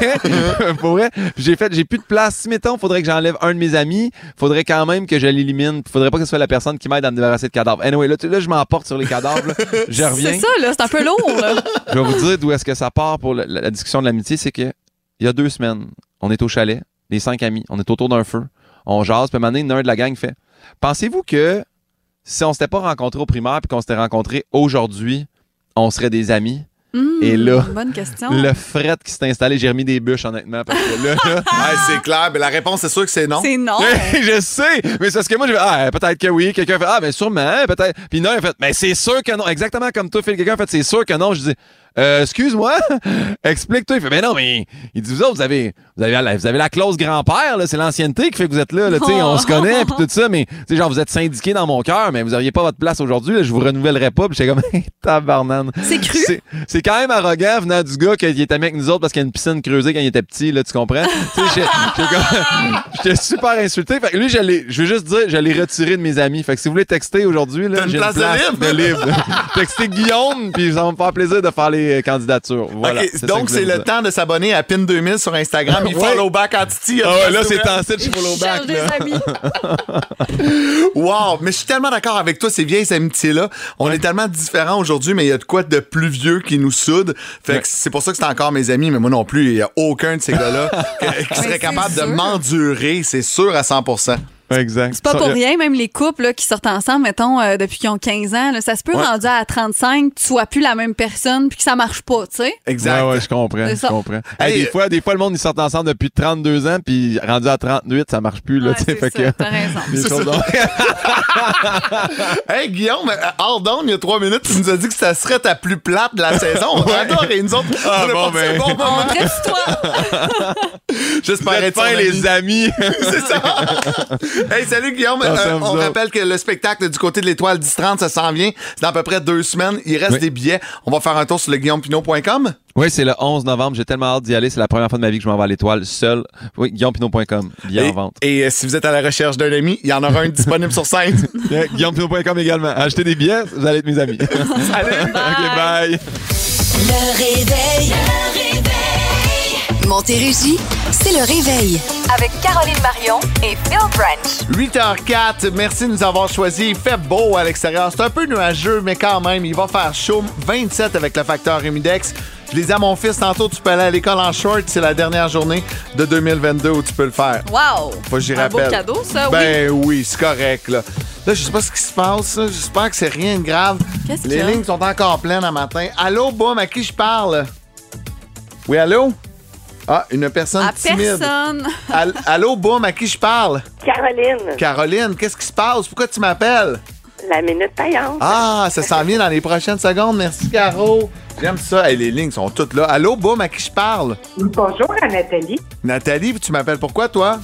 pour vrai, j'ai fait, j'ai plus de place. Si, mettons, faudrait que j'enlève un de mes amis, faudrait quand même que je l'élimine. Faudrait pas que ce soit la personne qui m'aide à me débarrasser de cadavres. Anyway, là, tu- là je m'emporte sur les cadavres. là. Je reviens. C'est ça, là, c'est un peu lourd, là. Je vais vous dire d'où est-ce que ça part pour la, la- la discussion de l'amitié. C'est que il y a deux semaines, on est au chalet, les cinq amis, on est autour d'un feu, on jase, puis à un moment donné, un de la gang fait Pensez-vous que si on s'était pas rencontrés au primaire puis qu'on s'était rencontrés aujourd'hui, on serait des amis? Hmm, Et là, Bonne question. Le fret qui s'est installé, j'ai remis des bûches, honnêtement, parce que là, là, Ouais, c'est clair, mais la réponse, c'est sûr que c'est non. C'est non. je sais, mais c'est parce que moi, je vais, ah, peut-être que oui. Quelqu'un fait, ah, ben sûrement, peut-être. Puis non, il a fait, mais c'est sûr que non. Exactement comme toi, Phil. Quelqu'un a fait, c'est sûr que non. Je dis, Euh, excuse-moi, explique-toi. Il fait, mais non, mais il dit, vous autres, vous avez, vous avez, la, vous avez la clause grand-père, là, c'est l'ancienneté qui fait que vous êtes là, là, tu sais, on se connaît, puis tout ça, mais, tu sais, genre, vous êtes syndiqué dans mon cœur, mais vous auriez pas votre place aujourd'hui, là, je vous renouvellerai pas, puis j'étais comme, tabarnane. C'est cru? C'est- C'est quand même arrogant venant du gars qui était avec nous autres parce qu'il y a une piscine creusée quand il était petit, là, tu comprends? tu sais, j'étais super insulté. Fait que lui, je l'ai- je veux juste dire, je l'ai retiré de mes amis. Fait que si vous voulez texter aujourd'hui, là, une j'ai place de libre? de libre. Textez Guillaume, puis ça va me faire plaisir de faire les candidatures. Voilà, OK, c'est ça donc, c'est le dire. temps de s'abonner à PIN2000 sur Instagram. Il Ouais. follow back en Titi. Ah ouais, là, c'est en site, je suis follow back. Des. Wow, mais je suis tellement d'accord avec toi, ces vieilles amitiés-là. On est tellement différents aujourd'hui, mais il y a de quoi de plus vieux qui nous soude. Fait que c'est pour ça que c'est encore mes amis, mais moi non plus, il y a aucun de ces gars-là qui serait capable de m'endurer, c'est sûr à 100 Exact. C'est pas pour rien, même les couples là, qui sortent ensemble, mettons, euh, depuis qu'ils ont 15 ans, là, ça se peut Ouais. rendu à 35, tu sois plus la même personne, puis que ça marche pas, tu sais. Exact. Ouais, ouais, je comprends. Je comprends. Hey, Hey, des, fois, des fois, le monde, ils sortent ensemble depuis 32 ans, puis rendu à 38, ça marche plus. Là, Ouais, tu sais, c'est fait ça, que- t'as raison. des C'est choses ça. donc- Hey Guillaume, euh, hors d'onde, il y a trois minutes, tu nous as dit que ça serait ta plus plate de la saison. On adore et nous autres, Ah, on a bon, ben. bon On moment. reste toi. J'espère être les amis. C'est ça. hey, salut Guillaume. Ah, Euh, on rappelle que le spectacle du côté de l'étoile 10-30, ça s'en vient. C'est dans à peu près deux semaines. Il reste Oui. des billets. On va faire un tour sur le guillaumepinot.com. Oui, c'est le 11 novembre. J'ai tellement hâte d'y aller. C'est la première fois de ma vie que je m'en vais à l'étoile seul. Oui, guillaumepinot.com. Bien Et, en vente. et, euh, si vous êtes à la recherche d'un ami, il y en aura un disponible sur scène. Guillaumepinot.com également. Achetez des billets, vous allez être mes amis. Salut. OK, bye. Le réveil. Le réveil. Montérégie, c'est le réveil. Avec Caroline Marion et Phil Branch. 8h04, merci de nous avoir choisis. Il fait beau à l'extérieur. C'est un peu nuageux, mais quand même, il va faire chaud. 27 avec le facteur humidex. Je les ai à mon fils tantôt. Tu peux aller à l'école en short. C'est la dernière journée de 2022 où tu peux le faire. Wow. Faut que j'y Un beau rappelle. cadeau, ça, oui. Ben oui, c'est correct, là. Là, je sais pas ce qui se passe. là. J'espère que c'est rien de grave. Qu'est-ce qu'il Les y a? lignes sont encore pleines un matin. Allô, boum, à qui je parle? Oui, allô? Ah, une personne À timide. personne. All- allô, boum, à qui je parle? Caroline, Caroline, qu'est-ce qui se passe? Pourquoi tu m'appelles? la minute payante. Ah, ça s'en vient dans les prochaines secondes. Merci, Caro. J'aime ça. Hey, les lignes sont toutes là. Allô, boum, à qui je parle? Bonjour à Nathalie. Nathalie, tu m'appelles pourquoi, toi?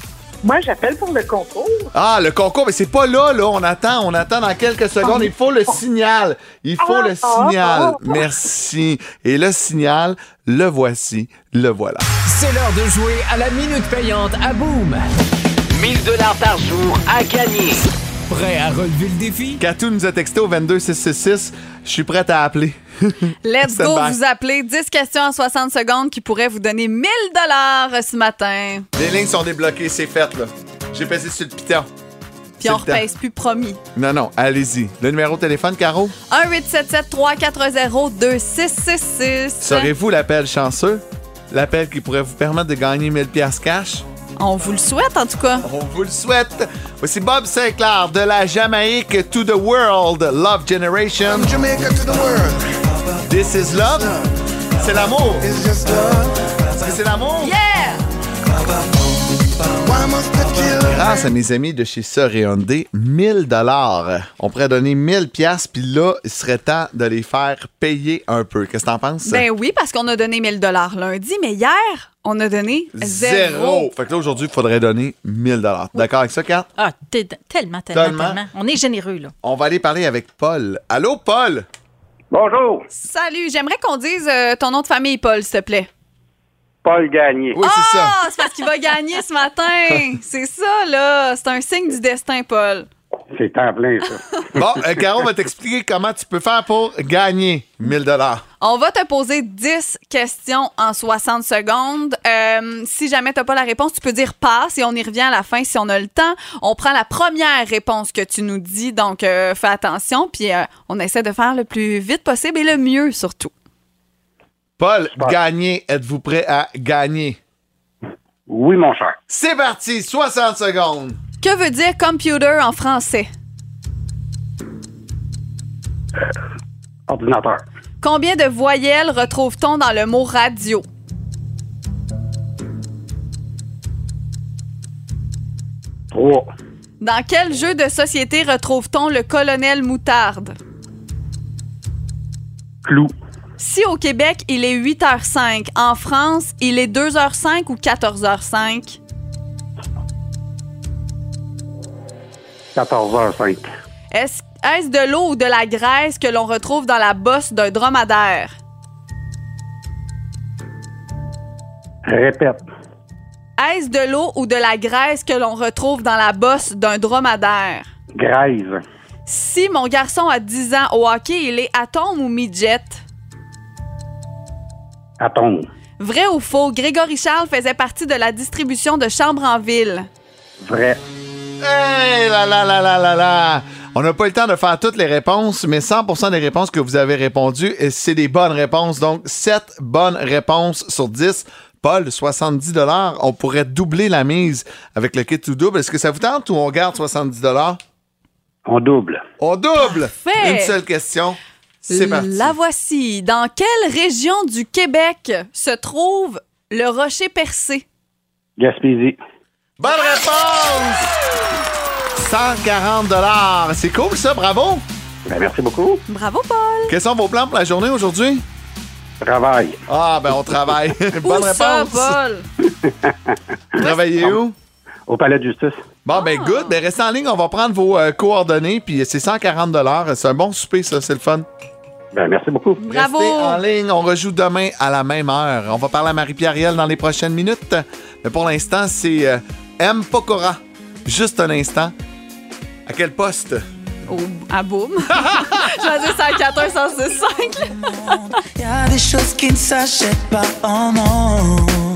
Moi, j'appelle pour le concours. Ah, le concours, mais c'est pas là, là. On attend, on attend dans quelques secondes. Il faut le signal. Il faut le Ah, signal. ah, ah. Merci. Et le signal, le voici, le voilà. C'est l'heure de jouer à la minute payante à Boom. 1000 dollars par jour à gagner. Prêt à relever le défi? Katou nous a texté au 22666. Je suis prête à appeler. Let's go, vous appelez 10 questions en 60 secondes qui pourraient vous donner 1000 dollars ce matin. Les lignes sont débloquées, c'est fait, là. J'ai pesé sur le piton. Puis on repèse plus, promis. Non, non, allez-y. Le numéro de téléphone, Caro? 1-877-340-2666. Serez-vous l'appel chanceux? L'appel qui pourrait vous permettre de gagner 1000 pièces cash? On vous le souhaite, en tout cas. On vous le souhaite. Voici Bob Sinclair de la Jamaïque to the World, Love Generation. This is love. C'est l'amour. C'est l'amour? Yeah! Grâce à mes amis de chez Sœur et Hyundai, 1000 dollars. On pourrait donner 1000 pièces puis là, il serait temps de les faire payer un peu. Qu'est-ce que t'en penses? Ben oui, parce qu'on a donné 1000 dollars lundi, mais hier, on a donné zéro. Fait que là, aujourd'hui, il faudrait donner 1000 dollars. D'accord avec ça, Kat? Ah, t'es- tellement, tellement, Tellement. tellement. On est généreux, là. On va aller parler avec Paul. Allô, Paul? Bonjour, Salut, j'aimerais qu'on dise euh, ton nom de famille, Paul, s'il te plaît. Paul Gagné. Oui, c'est ça. Ah, c'est parce qu'il va gagner ce matin. C'est ça, là. C'est un signe du destin, Paul. C'est en plein, ça. Bon, euh, Caro va t'expliquer comment tu peux faire pour gagner 1000 dollars. On va te poser 10 questions en 60 secondes. Euh, si jamais tu n'as pas la réponse, tu peux dire passe et on y revient à la fin si on a le temps. On prend la première réponse que tu nous dis, donc euh, fais attention, puis euh, on essaie de faire le plus vite possible et le mieux surtout. Paul, gagner. Êtes-vous prêt à gagner? Oui, mon cher. C'est parti, 60 secondes. Que veut dire computer en français? Ordinateur. Combien de voyelles retrouve-t-on dans le mot radio? Trois. Dans quel jeu de société retrouve-t-on le colonel Moutarde? Clou. Si au Québec, il est 8h05, en France, il est 2h05 ou 14h05? 14h05. Est-ce de l'eau ou de la graisse que l'on retrouve dans la bosse d'un dromadaire? Répète. Est-ce de l'eau ou de la graisse que l'on retrouve dans la bosse d'un dromadaire? Graise. Si mon garçon a 10 ans au hockey, il est atome ou midget? Atome. Vrai ou faux, Grégory Charles faisait partie de la distribution de Chambre en ville. Vrai. Hey là là là là là là! On n'a pas eu le temps de faire toutes les réponses, mais 100% des réponses que vous avez répondues, et c'est des bonnes réponses. Donc, 7 bonnes réponses sur 10. Paul, 70 On pourrait doubler la mise avec le kit tout double. Est-ce que ça vous tente ou on garde 70 On double. On double! Parfait. Une seule question. C'est parti. La voici. Dans quelle région du Québec se trouve le rocher percé? Gaspésie. Bonne réponse! 140 C'est cool ça, bravo! Ben, merci beaucoup. Bravo, Paul. Quels sont vos plans pour la journée aujourd'hui? Travail. Ah, ben on travaille. Bonne Où ça, réponse. Paul? Vous travaillez où? Au Palais de justice. Bon, ben good. Ben restez en ligne, on va prendre vos euh, coordonnées, puis c'est 140 C'est un bon souper, ça, c'est le fun. Ben, merci beaucoup. Bravo. Restez en ligne, on rejoue demain à la même heure. On va parler à Marie-Pierre dans les prochaines minutes. Mais pour l'instant, c'est euh, M. Pokora. Juste un instant. À quel poste? Au, à boum. Je vais dire ça à 4 165. Y a des choses qui ne s'achètent pas en monde.